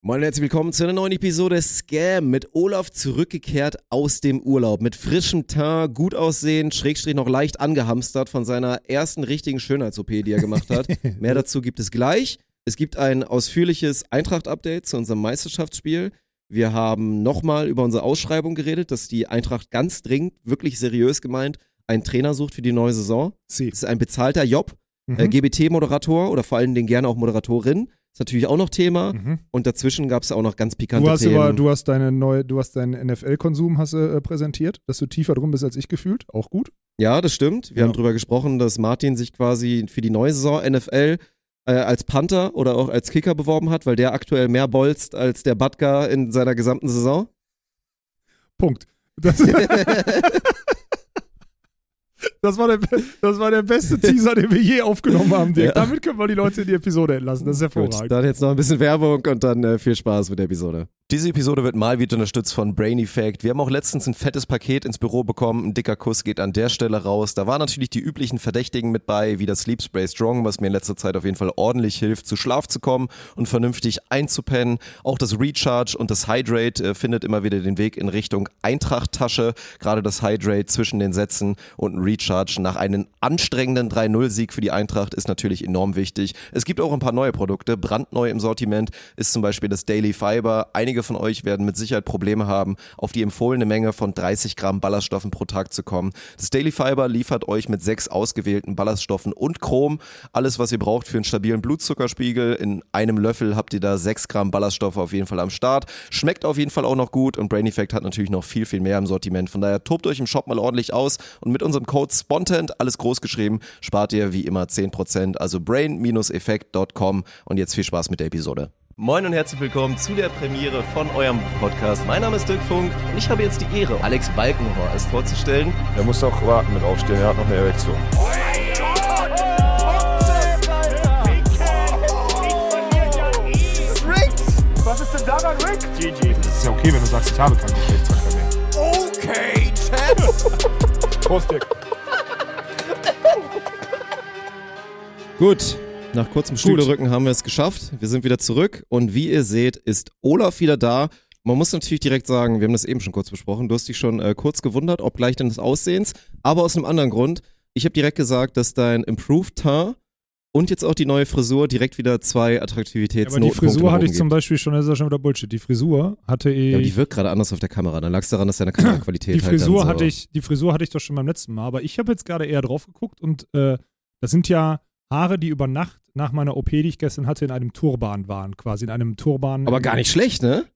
Moin und herzlich willkommen zu einer neuen Episode Scam mit Olaf zurückgekehrt aus dem Urlaub. Mit frischem Teint, gut aussehend, Schrägstrich noch leicht angehamstert von seiner ersten richtigen Schönheits-OP, die er gemacht hat. Mehr dazu gibt es gleich. Es gibt ein ausführliches Eintracht-Update zu unserem Meisterschaftsspiel. Wir haben nochmal über unsere Ausschreibung geredet, dass die Eintracht ganz dringend, wirklich seriös gemeint, einen Trainer sucht für die neue Saison. Sie. Das ist ein bezahlter Job, Mhm. äh, GBT-Moderator oder vor allen Dingen gerne auch Moderatorin. Ist natürlich auch noch Thema. Mhm. Und dazwischen gab es auch noch ganz pikante Du hast Themen. aber, du hast deine neue, du hast deinen NFL-Konsum hast äh, präsentiert, dass du tiefer drin bist als ich gefühlt. Auch gut. ja, das stimmt. Wir Ja. haben drüber gesprochen, dass Martin sich quasi für die neue Saison NFL äh, als Panther oder auch als Kicker beworben hat, weil der aktuell mehr bolzt als der Batka in seiner gesamten Saison. Punkt. Das, das, war der, das war der beste Teaser, den wir je aufgenommen haben, Dirk. Ja. Damit können wir die Leute in die Episode entlassen. Das ist Gut, hervorragend. dann jetzt noch ein bisschen Werbung und dann äh, viel Spaß mit der Episode. Diese Episode wird mal wieder unterstützt von Brain Effect. Wir haben auch letztens ein fettes Paket ins Büro bekommen. Ein dicker Kuss geht an der Stelle raus. Da waren natürlich die üblichen Verdächtigen mit bei, wie das Sleep Spray Strong, was mir in letzter Zeit auf jeden Fall ordentlich hilft, zu Schlaf zu kommen und vernünftig einzupennen. Auch das Recharge und das Hydrate äh, findet immer wieder den Weg in Richtung Eintracht-Tasche. Gerade das Hydrate zwischen den Sätzen und ein Recharge nach einem anstrengenden 3-0-Sieg für die Eintracht ist natürlich enorm wichtig. Es gibt auch ein paar neue Produkte. Brandneu im Sortiment ist zum Beispiel das Daily Fiber. Einige von euch werden mit Sicherheit Probleme haben, auf die empfohlene Menge von 30 Gramm Ballaststoffen pro Tag zu kommen. Das Daily Fiber liefert euch mit sechs ausgewählten Ballaststoffen und Chrom alles, was ihr braucht für einen stabilen Blutzuckerspiegel. In einem Löffel habt ihr da sechs Gramm Ballaststoffe auf jeden Fall am Start. Schmeckt auf jeden Fall auch noch gut und Brain Effect hat natürlich noch viel, viel mehr im Sortiment. Von daher tobt euch im Shop mal ordentlich aus und mit unserem Code SPONTANT, alles groß geschrieben, spart ihr wie immer 10%. Also brain-effekt.com und jetzt viel Spaß mit der Episode. Moin und herzlich willkommen zu der Premiere von eurem Podcast. Mein Name ist Dirk Funk und ich habe jetzt die Ehre, Alex Balkenhorst vorzustellen. Er muss auch warten mit aufstehen, er hat noch eine Erektion. Was ist denn daran Rick? GG. Das ist ja okay, wenn du sagst, ich habe keinen Geschlechtsverkehr mehr. Okay, Chat. Prost, Dirk. Gut, nach kurzem Stühlerücken haben wir es geschafft. Wir sind wieder zurück und wie ihr seht, ist Olaf wieder da. Man muss natürlich direkt sagen, wir haben das eben schon kurz besprochen, du hast dich schon äh, kurz gewundert, ob gleich deines Aussehens, aber aus einem anderen Grund. Ich habe direkt gesagt, dass dein Improved Teint und jetzt auch die neue Frisur direkt wieder zwei Aber Attraktivitätsnoten die Frisur hatte ich zum Beispiel schon, das ist ja schon wieder Bullshit. Die Frisur hatte ich. Ja, aber die wirkt gerade anders auf der Kamera. Dann lag es daran, dass deine Kameraqualität die halt dann Frisur so hatte ich, die Frisur hatte ich doch schon beim letzten Mal, aber ich habe jetzt gerade eher drauf geguckt und äh, das sind ja Haare, die über Nacht nach meiner OP, die ich gestern hatte, in einem Turban waren, quasi in einem Turban. Aber gar nicht schlecht, ne?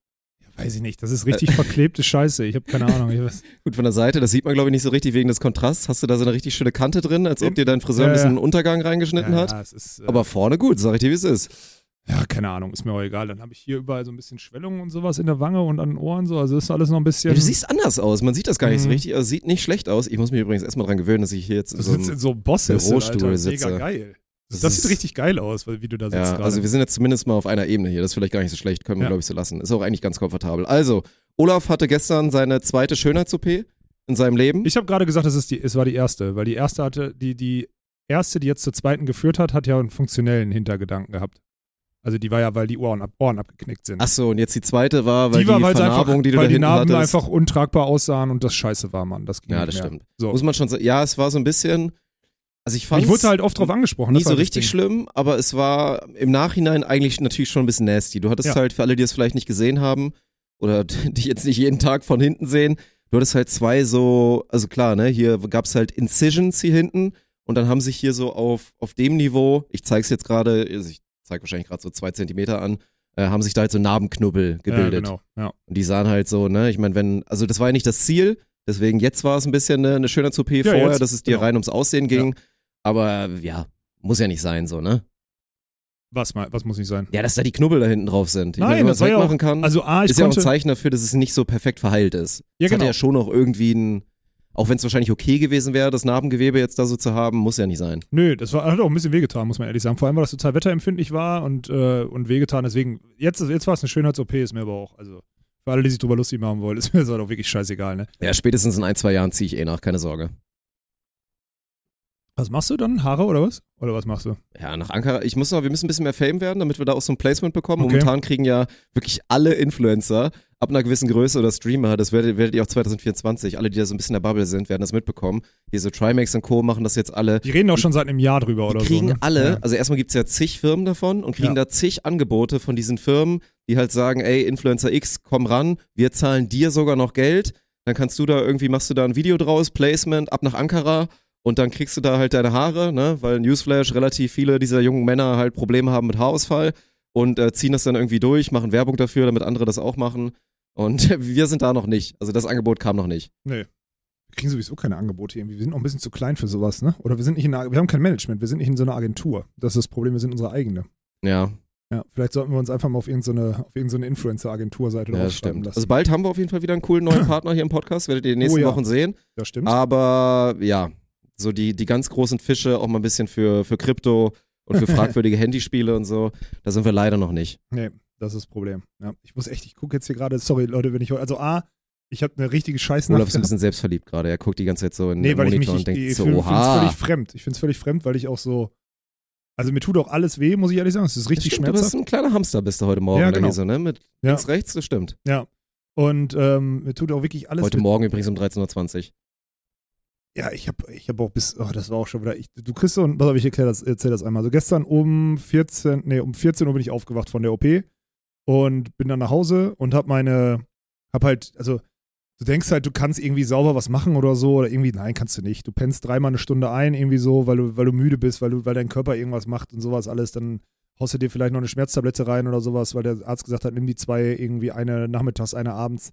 Weiß ich nicht, das ist richtig verklebte Scheiße. Ich habe keine Ahnung. Gut von der Seite, das sieht man glaube ich nicht so richtig wegen des Kontrasts. Hast du da so eine richtig schöne Kante drin, als ob dir dein Friseur ein Ja, ja. bisschen einen Untergang reingeschnitten ja, hat? Ja, ist, äh, Aber vorne gut, sag ich dir, wie es ist. ja, keine Ahnung, ist mir auch egal. Dann habe ich hier überall so ein bisschen Schwellungen und sowas in der Wange und an den Ohren so. Also ist alles noch ein bisschen. Ja, du siehst anders aus. Man sieht das gar nicht so Mhm. richtig. Also sieht nicht schlecht aus. Ich muss mich übrigens erstmal dran gewöhnen, dass ich hier jetzt in du so einem, in so Bürostuhl sitze. Mega geil. Das, Das sieht richtig geil aus, weil- wie du da sitzt. Ja, gerade. also wir sind jetzt zumindest mal auf einer Ebene hier. Das ist vielleicht gar nicht so schlecht. Können wir, Ja. glaube ich, so lassen. Ist auch eigentlich ganz komfortabel. Also, Olaf hatte gestern seine zweite Schönheits-OP in seinem Leben. Ich habe gerade gesagt, es, ist die, es war die erste, weil die erste hatte, die, die erste, die jetzt zur zweiten geführt hat, hat ja einen funktionellen Hintergedanken gehabt. Also die war ja, weil die Ohren, ab, Ohren abgeknickt sind. Ach so, und jetzt die zweite war, weil die war, die sie einfach, Vernarbung, die du weil da die Narben hattest. einfach untragbar aussahen und das scheiße war, Mann. Das ging Ja, nicht das mehr. stimmt. So. Muss man schon sagen. Ja, es war so ein bisschen. Also ich fand Ich wurde halt oft drauf angesprochen. war so richtig schlimm, aber es war im Nachhinein eigentlich natürlich schon ein bisschen nasty. Du hattest Ja. halt, für alle, die es vielleicht nicht gesehen haben oder dich jetzt nicht jeden Tag von hinten sehen, du hattest halt zwei so, also klar, ne, hier gab's halt Incisions hier hinten und dann haben sich hier so auf, auf dem Niveau, ich zeig's jetzt gerade, also ich zeig wahrscheinlich gerade so zwei Zentimeter an, äh, haben sich da halt so Narbenknubbel gebildet. Ja, genau. Ja. Und die sahen halt so, ne, ich meine, wenn, also das war ja nicht das Ziel, deswegen jetzt war es ein bisschen eine, eine schöne OP vorher, jetzt, dass es dir genau. rein ums Aussehen ging. Aber ja, muss ja nicht sein, so, ne? Was, mal, was muss nicht sein? Ja, dass da die Knubbel da hinten drauf sind. Ich Nein, meine, wenn man das es war ja wegmachen auch- kann, Also A, ich ist ja auch ein Zeichen dafür, dass es nicht so perfekt verheilt ist. Ja, hat genau. ja schon noch irgendwie ein, auch wenn es wahrscheinlich okay gewesen wäre, das Narbengewebe jetzt da so zu haben, muss ja nicht sein. Nö, das war, hat auch ein bisschen wehgetan, muss man ehrlich sagen. Vor allem, weil das total wetterempfindlich war und, äh, und wehgetan. Deswegen, jetzt, jetzt war es eine Schönheits-OP, ist mir aber auch, also für alle, die sich drüber lustig machen wollen, ist mir das halt auch wirklich scheißegal, ne? Ja, spätestens in ein, zwei Jahren ziehe ich eh nach, keine Sorge. Was machst du dann? Haare oder was? Oder was machst du? Ja, nach Ankara. Ich muss noch, wir müssen ein bisschen mehr Fame werden, damit wir da auch so ein Placement bekommen. Okay. Momentan kriegen ja wirklich alle Influencer ab einer gewissen Größe oder Streamer, das werdet, werdet ihr auch 2024, alle, die da so ein bisschen in der Bubble sind, werden das mitbekommen. Hier so Trimax und Co. machen das jetzt alle. Die reden auch schon seit einem Jahr drüber oder Die kriegen so. Ne? alle, Ja. also erstmal gibt's ja zig Firmen davon und kriegen Ja. da zig Angebote von diesen Firmen, die halt sagen, ey, Influencer X, komm ran, wir zahlen dir sogar noch Geld, dann kannst du da irgendwie, machst du da ein Video draus, Placement, ab nach Ankara und dann kriegst du da halt deine Haare, ne, weil Newsflash, relativ viele dieser jungen Männer halt Probleme haben mit Haarausfall und äh, ziehen das dann irgendwie durch, machen Werbung dafür, damit andere das auch machen und wir sind da noch nicht, also das Angebot kam noch nicht. Nee. Wir kriegen sowieso keine Angebote irgendwie. Wir sind auch ein bisschen zu klein für sowas, ne? Oder wir sind nicht in einer, wir haben kein Management, wir sind nicht in so einer Agentur. Das ist das Problem, wir sind unsere eigene. Ja, Ja, vielleicht sollten wir uns einfach mal auf irgendeine, auf irgendeine Influencer-Agenturseite ja stimmt. lassen. Also bald haben wir auf jeden Fall wieder einen coolen neuen Partner hier im Podcast, werdet ihr in den nächsten Oh ja. Wochen sehen. das stimmt. Aber ja, so die, die ganz großen Fische auch mal ein bisschen für, für Krypto und für fragwürdige Handyspiele und so, da sind wir leider noch nicht. Nee, das ist das Problem. Ja, ich muss echt, ich gucke jetzt hier gerade, sorry Leute, wenn ich, also A, ich habe eine richtige Scheißnacht. Olaf ist ein bisschen selbstverliebt gerade. Er guckt die ganze Zeit so in Nee, den weil ich mich Monitor und denkt ich so, finde es oha. völlig fremd. Ich finde es völlig fremd, weil ich auch so, also mir tut auch alles weh, muss ich ehrlich sagen. Es ist richtig stimmt, du bist schmerzhaft. ein kleiner Hamster bist du heute Morgen Ja, da genau. hier so, ne? Mit Ja. links, rechts, das stimmt. Ja. Und ähm, mir tut auch wirklich alles Heute weh. Morgen übrigens um 13.20 Uhr. Ja, ich habe ich hab auch bis, oh, das war auch schon wieder, ich, du kriegst so, pass auf, ich erkläre das, erzähl das einmal. Also gestern um 14, nee, um 14 Uhr bin ich aufgewacht von der OP und bin dann nach Hause und hab meine, hab halt, also du denkst halt, du kannst irgendwie sauber was machen oder so oder irgendwie, nein, kannst du nicht. Du pennst dreimal eine Stunde ein, irgendwie so, weil du, weil du müde bist, weil du, weil dein Körper irgendwas macht und sowas alles, dann haust du dir vielleicht noch eine Schmerztablette rein oder sowas, weil der Arzt gesagt hat, nimm die zwei irgendwie eine nachmittags, eine abends.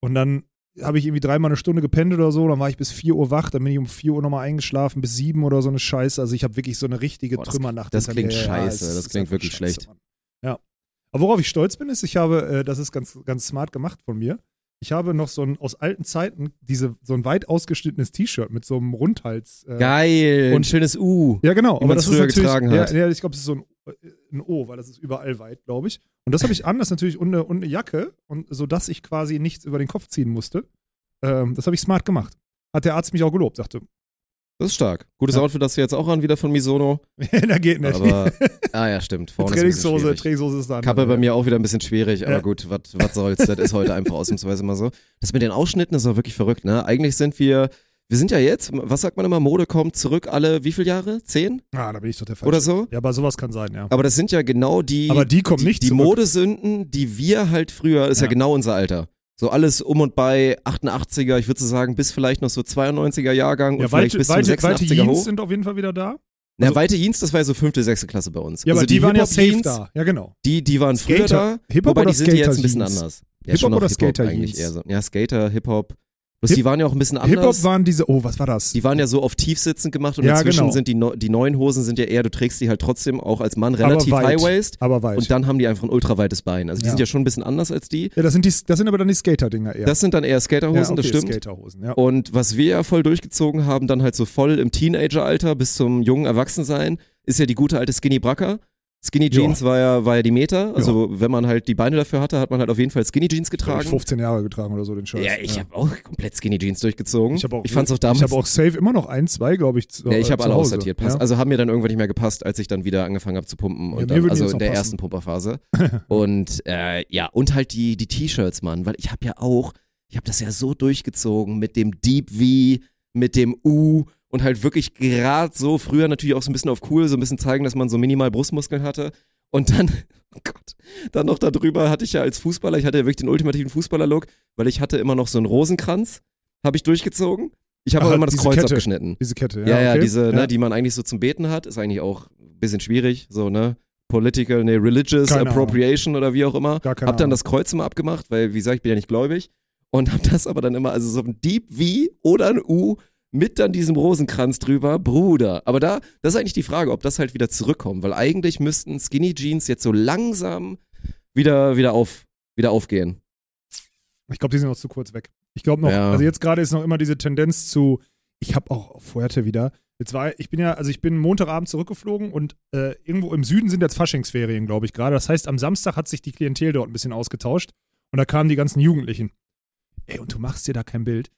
Und dann habe ich irgendwie dreimal eine Stunde gepennt oder so, dann war ich bis 4 Uhr wach, dann bin ich um 4 Uhr nochmal eingeschlafen, bis 7 oder so eine Scheiße. Also ich habe wirklich so eine richtige Boah, das- Trümmernacht. das klingt mir. scheiße, es das ist klingt wirklich scheiße, schlecht. Mann. Ja. Aber worauf ich stolz bin, ist, ich habe, äh, das ist ganz, ganz smart gemacht von mir, ich habe noch so ein, aus alten Zeiten, diese, so ein weit ausgeschnittenes T-Shirt mit so einem Rundhals. Äh, Geil, ein Und- schönes U. ja, genau. Aber das ist früher natürlich, getragen ja, hat. Ja, ich glaube, das ist so ein, ein O, weil das ist überall weit, glaube ich. Und das habe ich an, das natürlich und eine, Jacke, und sodass ich quasi nichts über den Kopf ziehen musste. Ähm, das habe ich smart gemacht. Hat der Arzt mich auch gelobt, sagte, Das ist stark. Gutes Ja. Outfit hast du jetzt auch an, wieder von Misono. da geht nicht. Aber, ah ja, stimmt. Vorne ist Trainingshose. Trainingshose ist da. Kappe bei mir auch wieder ein bisschen schwierig, aber Ja. gut, was soll's, das ist heute einfach ausnahmsweise mal so. Das mit den Ausschnitten ist auch wirklich verrückt, ne? Eigentlich sind wir, wir sind ja jetzt, was sagt man immer, Mode kommt zurück alle, wie viele Jahre? Zehn Ah, da bin ich doch der Falsche. oder so? Ja, aber sowas kann sein, ja. Aber das sind ja genau die, Aber die kommen die, nicht die zurück. Modesünden, die wir halt früher, ist ja. Ja. genau unser Alter. So alles um und bei 88er, ich würde so sagen, bis vielleicht noch so 92er Jahrgang und Ja, vielleicht weite, bis zum weite, weite 86er Jeans hoch. sind auf jeden Fall wieder da. Na, also- weite Jeans, das war ja so fünfte, sechste Klasse bei uns. Ja, also aber die, waren ja safe Hip-Hop-Jeans, da. Ja, genau. Die, die waren früher Skater- da, Hip-Hop oder die sind jetzt ein bisschen anders. Ja, Hip-Hop oder eigentlich eher so. Ja, Skater, Hip-Hop. Bloß Hip- die waren ja auch ein bisschen anders. Hip-Hop waren diese, oh, was war das? die waren ja so auf tiefsitzend gemacht und Ja, inzwischen genau. sind die, neu- die neuen Hosen sind ja eher, du trägst die halt trotzdem auch als Mann relativ high-waist aber weit. und dann haben die einfach ein ultraweites Bein. Also die Ja. sind ja schon ein bisschen anders als die. ja, das sind, die, das sind aber dann die Skater-Dinger eher. Das sind dann eher Skaterhosen, ja, okay, das stimmt. Skaterhosen, ja. Und was wir ja voll durchgezogen haben, dann halt so voll im Teenageralter bis zum jungen Erwachsensein, ist ja die gute alte Skinny Bracker. Skinny Ja. Jeans war ja, war ja die Meter. Also wenn man halt die Beine dafür hatte, hat man halt auf jeden Fall Skinny Jeans Hab ich getragen. 15 Jahre getragen oder so den Scheiß. Ja, ich habe auch komplett Skinny Jeans durchgezogen. Ich, hab auch, fand's auch damals. Ich habe auch safe immer noch ein, zwei, glaube ich. Zu, ja, ich äh, habe zu alle Hause. aussortiert. Pass, Ja. Also haben mir dann irgendwann nicht mehr gepasst, als ich dann wieder angefangen habe zu pumpen. Ja, Und mir dann, also in der passen. ersten Pumperphase. und äh, ja, und halt die, die T-Shirts, Mann. Weil ich habe ja auch, ich habe das ja so durchgezogen mit dem Deep V, mit dem U und halt wirklich gerade so, früher natürlich auch so ein bisschen auf cool, so ein bisschen zeigen, dass man so minimal Brustmuskeln hatte. Und dann, oh Gott, dann noch darüber hatte ich ja als Fußballer, ich hatte ja wirklich den ultimativen Fußballer-Look, weil ich hatte immer noch so einen Rosenkranz, habe ich durchgezogen. Ich habe auch immer das Kreuz Kette. abgeschnitten. Diese Kette, ja. Ja, ja, okay. diese, ja. Ne, die man eigentlich so zum Beten hat, ist eigentlich auch ein bisschen schwierig, so, ne? Political, ne, religious Keine appropriation oder wie auch immer. Gar keine Hab dann Ahnung. das Kreuz immer abgemacht, weil, wie gesagt, ich bin ja nicht gläubig. Und hab das aber dann immer, also so ein Deep V oder ein U mit dann diesem Rosenkranz drüber, Bruder. Aber da, das ist eigentlich die Frage, ob das halt wieder zurückkommt, weil eigentlich müssten Skinny Jeans jetzt so langsam wieder, wieder auf, wieder aufgehen. Ich glaube, die sind noch zu kurz weg. Ich glaube noch, Ja. also jetzt gerade ist noch immer diese Tendenz zu, ich habe auch Fuerte wieder, jetzt war, ich bin ja, also ich bin Montagabend zurückgeflogen und äh, irgendwo im Süden sind jetzt Faschingsferien, glaube ich gerade. Das heißt, am Samstag hat sich die Klientel dort ein bisschen ausgetauscht und da kamen die ganzen Jugendlichen. Ey, und du machst dir da kein Bild.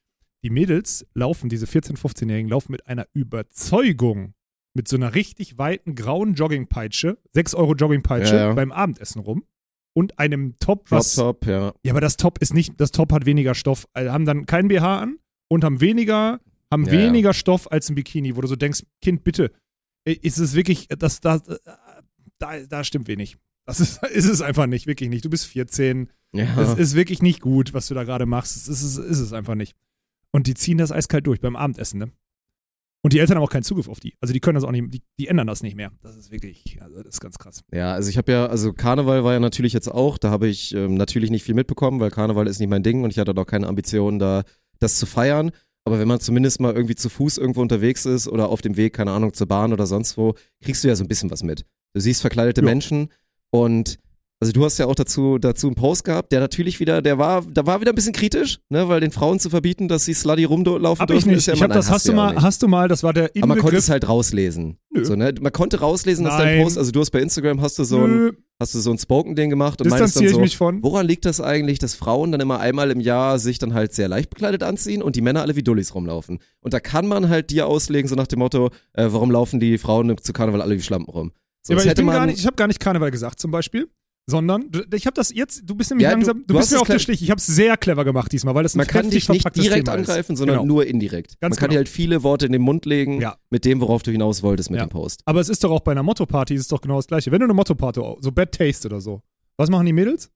Die Mädels laufen, diese 14-, 15-Jährigen, laufen mit einer Überzeugung, mit so einer richtig weiten grauen Joggingpeitsche, 6 Euro Joggingpeitsche Ja, ja. beim Abendessen rum und einem Top, was. Top, ja. Ja, aber das Top ist nicht, das Top hat weniger Stoff, also haben dann kein BH an und haben weniger, haben Ja, weniger Stoff als ein Bikini, wo du so denkst, Kind, bitte, äh, ist es wirklich, das, das, äh, da, da stimmt wenig. Das ist, ist es einfach nicht, wirklich nicht. Du bist 14, ja. es ist wirklich nicht gut, was du da gerade machst. Es ist, ist es einfach nicht. Und die ziehen das eiskalt durch beim Abendessen, ne? Und die Eltern haben auch keinen Zugriff auf die. Also die können das auch nicht, die, die ändern das nicht mehr. Das ist wirklich, also das ist ganz krass. Ja, also ich habe ja, also Karneval war ja natürlich jetzt auch, da habe ich ähm, natürlich nicht viel mitbekommen, weil Karneval ist nicht mein Ding und ich hatte doch keine Ambition, da das zu feiern. Aber wenn man zumindest mal irgendwie zu Fuß irgendwo unterwegs ist oder auf dem Weg, keine Ahnung, zur Bahn oder sonst wo, kriegst du ja so ein bisschen was mit. Du siehst verkleidete Ja. Menschen und also du hast ja auch dazu, dazu einen Post gehabt, der natürlich wieder, der war, da war wieder ein bisschen kritisch, ne, weil den Frauen zu verbieten, dass sie slutty rumlaufen Hab ich dürfen, nicht. ist ja ich hab das, hast du ja mal, hast du mal, das war der Aber man konnte Inbegriff. es halt rauslesen. Nö. So, ne? Man konnte rauslesen aus deinem Nein. Post, also du hast bei Instagram hast du so ein, Nö, hast du so ein Spoken-Ding gemacht und meinst dann ich so, mich von. woran liegt das eigentlich, dass Frauen dann immer einmal im Jahr sich dann halt sehr leicht bekleidet anziehen und die Männer alle wie Dullis rumlaufen? Und da kann man halt dir auslegen, so nach dem Motto, äh, warum laufen die Frauen zu Karneval alle wie Schlampen rum? So, Ja, aber ich, hätte bin man, gar nicht, ich habe gar nicht Karneval gesagt zum Beispiel, sondern du- ich habe das jetzt, du bist nämlich Ja, langsam, du, du bist mir auf der Stich. Ich habe es sehr clever gemacht diesmal, weil das ein man kann dich nicht direkt Thema angreifen, ist. sondern Genau. nur indirekt. Ganz man kann genau. dir halt viele Worte in den Mund legen Ja. mit dem, worauf du hinaus wolltest mit Ja. dem Post. Aber es ist doch auch bei einer Motto-Party ist es doch genau das gleiche. Wenn du eine Motto-Party, so Bad Taste oder so, was machen die Mädels?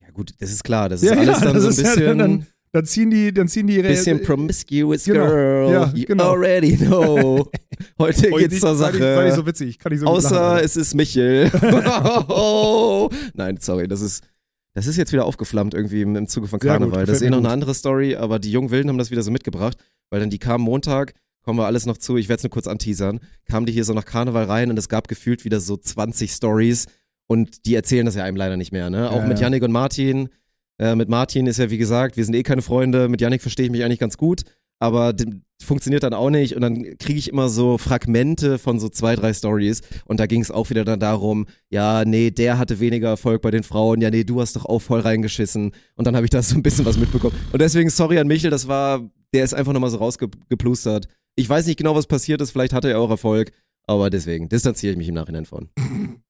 Ja gut, das ist klar, das ist Ja, alles dann so ein bisschen... dann- ziehen die, dann ziehen die ihre. bisschen promiscuous genau. girl. Ja, you genau. already know. Heute geht's zur sei nicht- Sache. Sei nicht so witzig, ich kann nicht so Außer lachen, es ist Michel. Nein, sorry, das ist, das ist jetzt wieder aufgeflammt irgendwie im, im Zuge von Sehr gut, Karneval. das ist eh noch eine andere Story, aber die jungen Wilden haben das wieder so mitgebracht, weil dann die kamen Montag, kommen wir alles noch zu, ich werde es nur kurz anteasern, kamen die hier so nach Karneval rein und es gab gefühlt wieder so 20 Stories und die erzählen das ja einem leider nicht mehr, ne? Auch Ja, mit. Yannick und Martin. Äh, mit Martin ist ja wie gesagt, wir sind eh keine Freunde, mit Yannick verstehe ich mich eigentlich ganz gut, aber funktioniert dann auch nicht und dann kriege ich immer so Fragmente von so zwei, drei Stories und da ging es auch wieder dann darum, ja, nee, der hatte weniger Erfolg bei den Frauen, ja, nee, du hast doch auch voll reingeschissen und dann habe ich da so ein bisschen was mitbekommen und deswegen sorry an Michel, das war, der ist einfach nochmal so rausgeplustert. Ich weiß nicht genau, was passiert ist, vielleicht hatte er auch Erfolg, aber deswegen distanziere ich mich im Nachhinein von.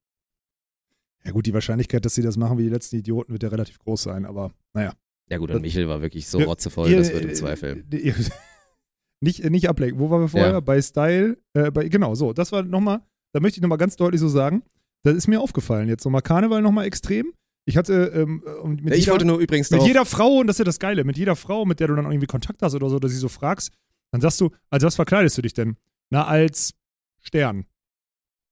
Ja, gut, die Wahrscheinlichkeit, dass sie das machen wie die letzten Idioten, wird ja relativ groß sein, aber naja. Ja gut, und Michel war wirklich so rotzevoll, das wird im äh, Zweifel. nicht, nicht ablenken. Wo waren wir vorher? Ja. Bei Style. Äh, bei, genau, so. Das war nochmal, da möchte ich nochmal ganz deutlich so sagen, das ist mir aufgefallen. Jetzt nochmal Karneval nochmal extrem. Ich hatte ähm, äh, mit ich jeder, wollte nur übrigens mit jeder Frau, und das ist ja das Geile, mit jeder Frau, mit der du dann irgendwie Kontakt hast oder so, oder sie so fragst, dann sagst du, als was verkleidest du dich denn? Na, als Stern.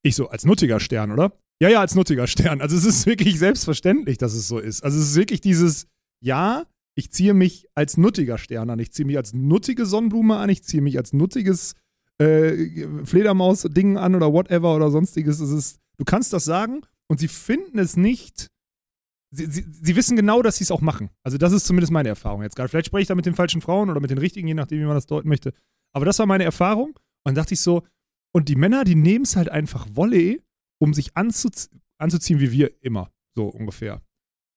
Ich so, als nuttiger Stern, oder? Ja, ja, als nuttiger Stern. Also es ist wirklich selbstverständlich, dass es so ist. Also es ist wirklich dieses, ja, ich ziehe mich als nuttiger Stern an, ich ziehe mich als nuttige Sonnenblume an, ich ziehe mich als nuttiges äh, Fledermaus-Ding an oder whatever oder sonstiges. Es ist, du kannst das sagen und sie finden es nicht. Sie, sie, sie wissen genau, dass sie es auch machen. Also, das ist zumindest meine Erfahrung jetzt gerade. Vielleicht spreche ich da mit den falschen Frauen oder mit den richtigen, je nachdem, wie man das deuten möchte. Aber das war meine Erfahrung. Und dann dachte ich so, und die Männer, die nehmen es halt einfach Volley, um sich anzuz anzuziehen, wie wir immer. So ungefähr.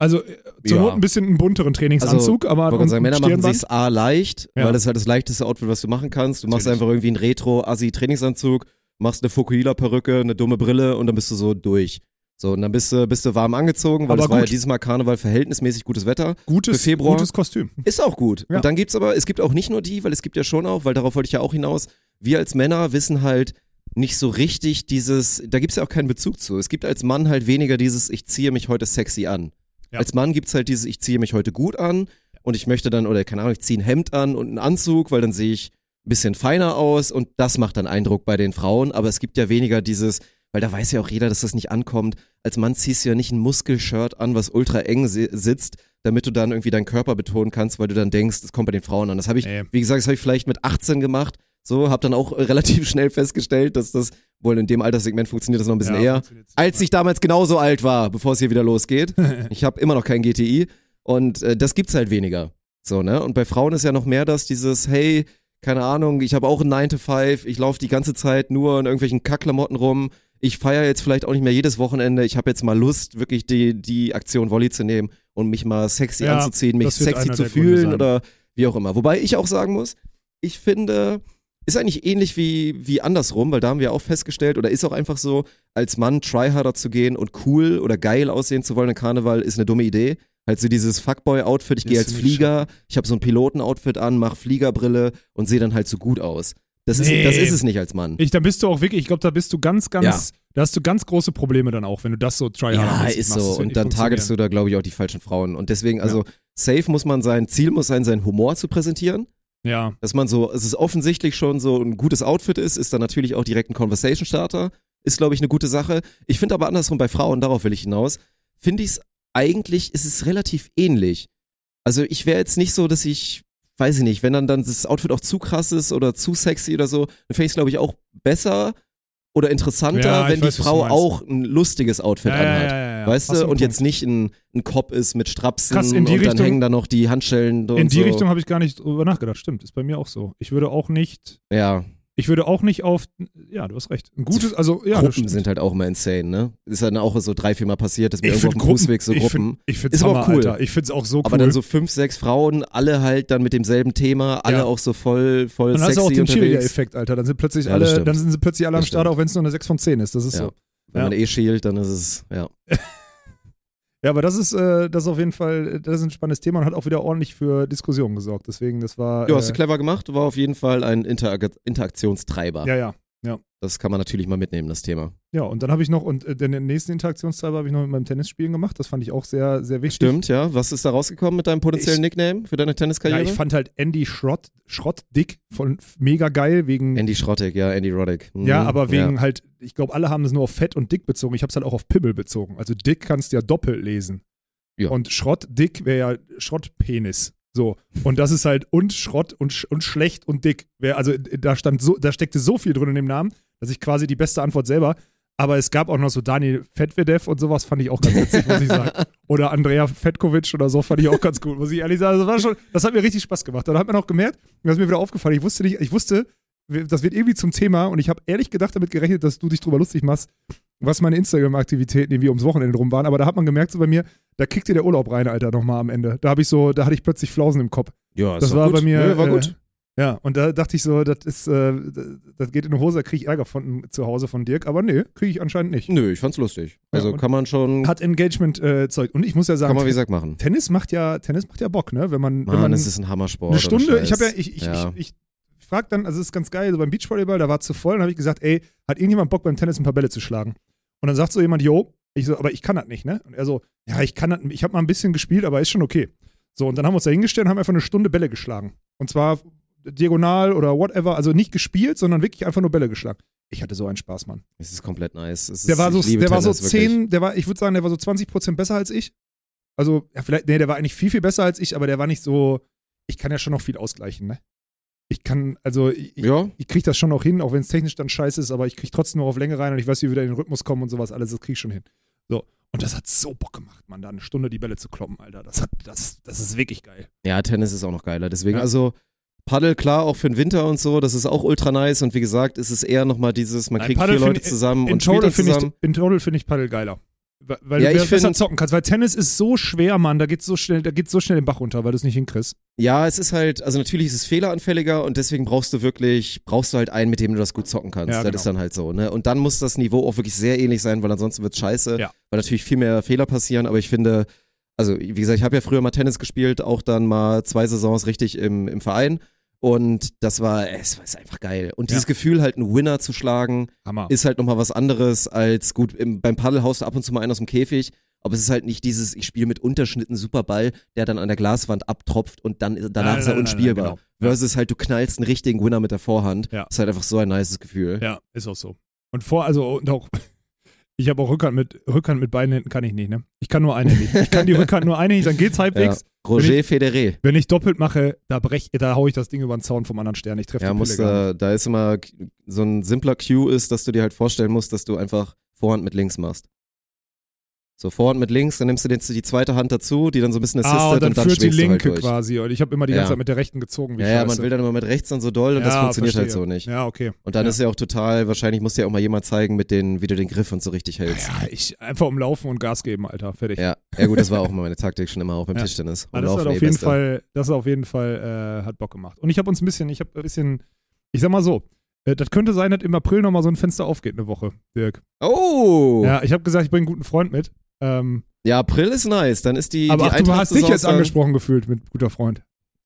Also, äh, zur Ja. Not ein bisschen einen bunteren Trainingsanzug, aber. Wollte und sagen, Männer machen Stirnband. sich's A leicht, Ja. weil das ist halt das leichteste Outfit, was du machen kannst. Du machst Natürlich. einfach irgendwie einen Retro-Assi-Trainingsanzug, machst eine Fukuhila-Perücke, eine dumme Brille und dann bist du so durch. So, und dann bist du, bist du warm angezogen, weil Aber es war ja dieses Mal Karneval verhältnismäßig gutes Wetter. Gutes, für Februar. gutes Kostüm. Ist auch gut. Ja. Und dann gibt's aber, es gibt auch nicht nur die, weil es gibt ja schon auch, weil darauf wollte ich ja auch hinaus, wir als Männer wissen halt nicht so richtig dieses, da gibt's ja auch keinen Bezug zu. Es gibt als Mann halt weniger dieses, ich ziehe mich heute sexy an. Ja. Als Mann gibt's halt dieses, ich ziehe mich heute gut an und ich möchte dann, oder keine Ahnung, ich ziehe ein Hemd an und einen Anzug, weil dann sehe ich ein bisschen feiner aus und das macht dann Eindruck bei den Frauen, aber es gibt ja weniger dieses, weil da weiß ja auch jeder, dass das nicht ankommt. Als Mann ziehst du ja nicht ein Muskelshirt an, was ultra eng si- sitzt, damit du dann irgendwie deinen Körper betonen kannst, weil du dann denkst, das kommt bei den Frauen an. Das habe ich, Nee. wie gesagt, das habe ich vielleicht mit 18 gemacht. So, habe dann auch äh, relativ schnell festgestellt, dass das wohl in dem Alterssegment funktioniert das noch ein bisschen Ja, eher. Als ich damals genauso alt war, bevor es hier wieder losgeht. ich habe immer noch kein GTI und äh, das gibt's halt weniger. So, ne? Und bei Frauen ist ja noch mehr das, dieses, hey, keine Ahnung, ich habe auch einen 9 to 5, ich laufe die ganze Zeit nur in irgendwelchen Kackklamotten rum. Ich feiere jetzt vielleicht auch nicht mehr jedes Wochenende. Ich habe jetzt mal Lust, wirklich die, die Aktion Volley zu nehmen und mich mal sexy Ja, anzuziehen, mich sexy zu fühlen oder Wie auch immer. Wobei ich auch sagen muss, ich finde, ist eigentlich ähnlich wie, wie andersrum, weil da haben wir auch festgestellt, oder ist auch einfach so, als Mann tryharder zu gehen und cool oder geil aussehen zu wollen in Karneval, ist eine dumme Idee. Halt so dieses Fuckboy-Outfit, ich gehe als Flieger, ich habe so ein Piloten-Outfit an, mach Fliegerbrille und sehe dann halt so gut aus. Das, Nee. ist, das ist es nicht als Mann. Ich, da bist du auch wirklich, ich glaube, da bist du ganz, ganz, Ja. da hast du ganz große Probleme dann auch, wenn du das so tryhard Ja, ist so. Und dann targetest du da, glaube ich, auch die falschen Frauen. Und deswegen, also, safe muss man sein, Ziel muss sein, seinen Humor zu präsentieren. Ja, Dass man so, es ist offensichtlich schon so ein gutes Outfit ist, ist dann natürlich auch direkt ein Conversation Starter. Ist, glaube ich, eine gute Sache. Ich finde aber andersrum bei Frauen, darauf will ich hinaus, finde ich es eigentlich, ist es relativ ähnlich. Also ich wäre jetzt nicht so, dass ich, weiß ich nicht, wenn dann, dann das Outfit auch zu krass ist oder zu sexy oder so, dann fände ich es, glaube ich, auch besser oder interessanter, Ja, wenn die weiß, du Frau auch ein lustiges Outfit Ja, anhat. ja. Weißt du? Und jetzt Punkt. nicht ein, ein Kopf ist mit Strapsen Krass, in die und dann Richtung- hängen da noch die Handschellen in die so. Richtung habe ich gar nicht drüber nachgedacht. Stimmt, ist bei mir auch so. Ich würde auch nicht, Ja, ich würde auch nicht auf, ja, du hast recht. Ein gutes, also, ja, Gruppen sind halt auch immer insane, ne? Ist dann auch so drei, vier Mal passiert, dass mir ich irgendwo auf dem Fußweg so ich Gruppen. find- ich finde Ist es Hammer, auch cool. Alter. Ich finde es auch so cool. Aber dann so fünf, sechs Frauen, alle halt dann mit demselben Thema, alle Ja. auch so voll, voll dann hast sexy du auch den. Cheerleader-Effekt, Alter. Dann sind plötzlich Ja, alle, dann sind sie plötzlich alle am Start, stimmt. auch wenn es nur eine 6 von 10 ist. Das ist so. Wenn man eh schielt, dann ist es, ja. Ja, aber das ist, äh, das ist auf jeden Fall, das ist ein spannendes Thema und hat auch wieder ordentlich für Diskussionen gesorgt. Deswegen, das war. Ja, hast du äh, clever gemacht, war auf jeden Fall ein Interak Interaktionstreiber. ja, ja. Das kann man natürlich mal mitnehmen, das Thema. Ja, und dann habe ich noch, und äh, den nächsten Interaktionstreiber habe ich noch mit meinem Tennisspielen gemacht. Das fand ich auch sehr, sehr wichtig. Stimmt, ja. Was ist da rausgekommen mit deinem potenziellen Ich- Nickname für deine Ja, Tenniskarriere? ich fand halt Andy Schrott, Schrott dick von mega geil wegen. Andy Schrottig, ja, Andy Roddick. Mhm, ja, aber wegen Ja. halt, ich glaube, alle haben das nur auf Fett und dick bezogen. Ich habe es halt auch auf Pimmel bezogen. Also dick kannst du ja doppelt lesen. Ja. Und Schrott, dick wäre ja Schrottpenis. So. Und das ist halt und Schrott und, sch und schlecht und dick. Also da stand so, da steckte so viel drin in dem Namen, dass ich quasi die beste Antwort selber. Aber es gab auch noch so Daniel Fetvedev und sowas, fand ich auch ganz witzig, muss ich sagen. Oder Andrea Fetkovic oder so, fand ich auch ganz gut, muss ich ehrlich sagen. Das, war schon, das hat mir richtig Spaß gemacht. Da hat man auch gemerkt, das ist mir wieder aufgefallen, ich wusste nicht, ich wusste, das wird irgendwie zum Thema und ich habe ehrlich gedacht damit gerechnet, dass du dich drüber lustig machst, was meine Instagram-Aktivitäten irgendwie ums Wochenende rum waren. Aber da hat man gemerkt, so bei mir, da kickt dir der Urlaub rein, Alter, nochmal am Ende. Da habe ich so, da hatte ich plötzlich Flausen im Kopf. Ja, Das doch war gut. bei mir. Nö, war äh, gut. Ja, und da dachte ich so, das ist, äh, das geht in eine Hose, da kriege ich Ärger von zu Hause von Dirk. Aber nö, kriege ich anscheinend nicht. Nö, ich fand's lustig. Also und- kann man schon, Hat Engagement-Zeug. und ich muss ja sagen, kann man wie gesagt machen. Tennis macht ja, Tennis macht ja Bock, ne? Wenn man, wenn Mann, man es ist ein Hammersport. eine Stunde, ich habe ja, ich, ich, ja. ich, ich frag dann, also es ist ganz geil, so beim Beachvolleyball, da war es zu voll, dann habe ich gesagt, ey, hat irgendjemand Bock beim Tennis ein paar Bälle zu schlagen? Und dann sagt so jemand, jo, ich so, aber ich kann das nicht, ne? Und er so, ja, ich kann das, ich habe mal ein bisschen gespielt, aber ist schon okay. So, und dann haben wir uns da hingestellt und haben einfach eine Stunde Bälle geschlagen. Und zwar diagonal oder whatever, also nicht gespielt, sondern wirklich einfach nur Bälle geschlagen. Ich hatte so einen Spaß, Mann. Es ist komplett nice. Es Der ist, war so, der war so Tennis, wirklich. 10, der war, ich würde sagen, der war so 20% besser als ich. Also, ja, vielleicht, nee, der war eigentlich viel, viel besser als ich, aber der war nicht so, ich kann ja schon noch viel ausgleichen, ne? Ich kann, also, ich, Ja, ich kriege das schon noch hin, auch wenn es technisch dann scheiße ist, aber ich kriege trotzdem noch auf Länge rein und ich weiß, wie wir wieder in den Rhythmus kommen und sowas, alles, das kriege ich schon hin. So. Und das hat so Bock gemacht, man, da eine Stunde die Bälle zu kloppen, Alter. Das hat, das, das ist wirklich geil. ja, Tennis ist auch noch geiler. Deswegen, Ja. also Paddel, klar, auch für den Winter und so, das ist auch ultra nice. Und wie gesagt, es ist eher nochmal dieses, man Nein, kriegt Paddel vier Leute zusammen In und spielt Total dann finde zusammen. ich, in Total finde ich Paddel geiler. Weil Ja, du besser zocken kannst, weil Tennis ist so schwer, Mann, da geht so schnell, da geht so schnell den Bach runter, weil du es nicht hinkriegst. Ja, es ist halt, also natürlich ist es fehleranfälliger und deswegen brauchst du wirklich, brauchst du halt einen, mit dem du das gut zocken kannst. Ja, das genau. ist dann halt so, ne? Und dann muss das Niveau auch wirklich sehr ähnlich sein, weil ansonsten wird's scheiße, Ja. weil natürlich viel mehr Fehler passieren, aber ich finde, also wie gesagt, ich habe ja früher mal Tennis gespielt, auch dann mal zwei Saisons richtig im, im Verein und das war, es war einfach geil. Und dieses Ja. Gefühl halt einen Winner zu schlagen, Hammer. ist halt nochmal was anderes als gut, im, beim Paddel haust du ab und zu mal einen aus dem Käfig, aber es ist halt nicht dieses, ich spiele mit Unterschnitten Superball, der dann an der Glaswand abtropft und dann danach Nein, ist er nein, unspielbar. nein, genau. Versus halt, du knallst einen richtigen Winner mit der Vorhand. Ja. Ist halt einfach so ein nices Gefühl. Ja, ist auch so. Und vor, also und auch, ich habe auch Rückhand mit Rückhand mit beiden Händen kann ich nicht, ne? Ich kann nur eine nicht. Ich kann die Rückhand nur eine nicht, dann geht's Ja. Roger Wenn Federer. Wenn ich doppelt mache, da brech, da hau ich das Ding über den Zaun vom anderen Stern. Ich treffe Ja, die Pille gar äh, da ist immer so ein simpler Cue ist, dass du dir halt vorstellen musst, dass du einfach Vorhand mit links machst. So vorne mit links, dann nimmst du den, die zweite Hand dazu, die dann so ein bisschen assistet Ah, und dann, und dann führt die linke halt quasi. Und ich habe immer die ganze Ja. Zeit mit der rechten gezogen. Wie Ja, ja, man will dann immer mit rechts dann so doll und das Ja, funktioniert halt verstehe. so nicht. Ja, okay. Und dann ja. ist ja auch total, wahrscheinlich muss dir auch mal jemand zeigen, mit den, wie du den Griff und so richtig hältst. Ja, ich einfach umlaufen und Gas geben, Alter. Fertig. Ja, ja gut, das war auch immer meine Taktik schon immer, auch beim Ja. Tischtennis. Aber das hat Umlaufen, auf jeden Beste. Fall, das hat auf jeden Fall äh, hat Bock gemacht. Und ich habe uns ein bisschen, ich habe ein bisschen, ich sag mal so, äh, das könnte sein, dass im April nochmal so ein Fenster aufgeht, eine Woche, Dirk. Oh! Ja, Ja, ich habe gesagt, ich bringe einen guten Freund mit. Ähm, April ist nice, dann ist die, aber die ach, du hast dich jetzt angesprochen gefühlt mit guter Freund.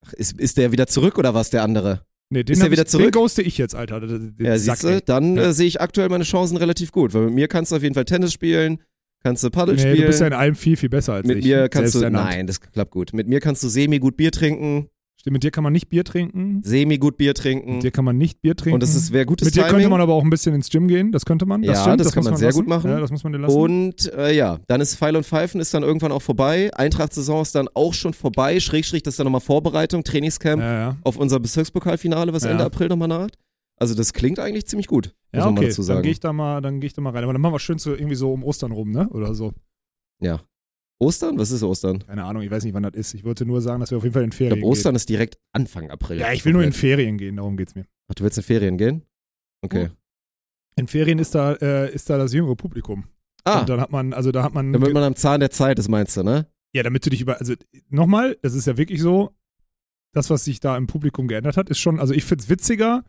Ach, Ist, ist der wieder zurück oder was, der andere? Nee, den, Ist der wieder ich, zurück? den ghoste ich jetzt, Alter. Den Ja, Sack, siehst du, ey. dann Ja. äh, sehe ich aktuell meine Chancen relativ gut, weil mit mir kannst du auf jeden Fall Tennis spielen, kannst du Paddel Nee, spielen. du bist ja in allem viel, viel besser als mit ich. mir kannst du, nein, das klappt gut. Mit mir kannst du semi-gut Bier trinken, Stimmt, mit dir kann man nicht Bier trinken. semi-gut Bier trinken. Mit dir kann man nicht Bier trinken. Und das ist wäre gutes mit dir Timing. könnte man aber auch ein bisschen ins Gym gehen. Das könnte man. Das Ja, stimmt, das kann muss man sehr lassen. gut machen. Ja, das muss man dir lassen. Und äh, ja, dann ist Pfeil und Pfeifen ist dann irgendwann auch vorbei. Eintracht-Saison ist dann auch schon vorbei. Schrägstrich, das ist dann nochmal Vorbereitung, Trainingscamp ja, ja. auf unser Bezirkspokalfinale, was. Ende April nochmal naht. Also das klingt eigentlich ziemlich gut, muss Ja, man okay, dazu dann sagen. gehe ich da mal, dann gehe ich da mal rein. Aber dann machen wir schön so irgendwie so um Ostern rum, ne? Oder so. ja. Ostern? Was ist Ostern? Keine Ahnung, ich weiß nicht, wann das ist. Ich wollte nur sagen, dass wir auf jeden Fall in Ich Ferien glaube, Ostern ist direkt Anfang April. gehen. Ja, ich will nur in. Ferien gehen, darum geht's mir. Ach, du willst in Ferien gehen? Okay. In Ferien ist da, äh, ist da das jüngere Publikum. Ah, Und dann hat man, also da hat man, damit man am Zahn der Zeit ist, meinst du, ne? ja, damit du dich über, also nochmal, es ist ja wirklich so, das, was sich da im Publikum geändert hat, ist schon, also ich find's witziger,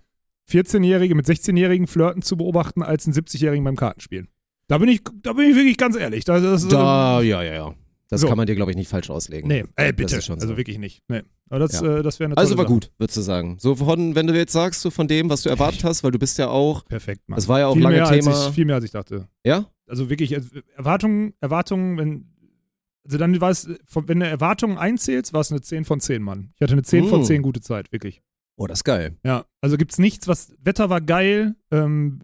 14-Jährige mit 16-Jährigen flirten zu beobachten, als einen 70-Jährigen beim Kartenspielen. Da bin ich, da bin ich wirklich ganz ehrlich. Da, das, Da, ja, ja, ja. Das So. kann man dir, glaube ich, nicht falsch auslegen. Nee, ey, bitte. schon so. also wirklich nicht. Nee. Aber das, Ja. äh, das wäre Also war Sache. gut, würdest du sagen. So von, wenn du jetzt sagst, so von dem, was du erwartet hast, weil du bist ja auch, Perfekt, Mann. das war ja auch viel lange mehr, Thema. Als ich, viel mehr, als ich dachte. ja? Also wirklich, äh, Erwartungen, Erwartungen, wenn, also dann war es, von- wenn du Erwartungen einzählst, war es eine 10 von 10, Mann. Ich hatte eine 10 von Mm. 10 gute Zeit, wirklich. Oh, das ist geil. Ja, also gibt's nichts, was, Wetter war geil, ähm,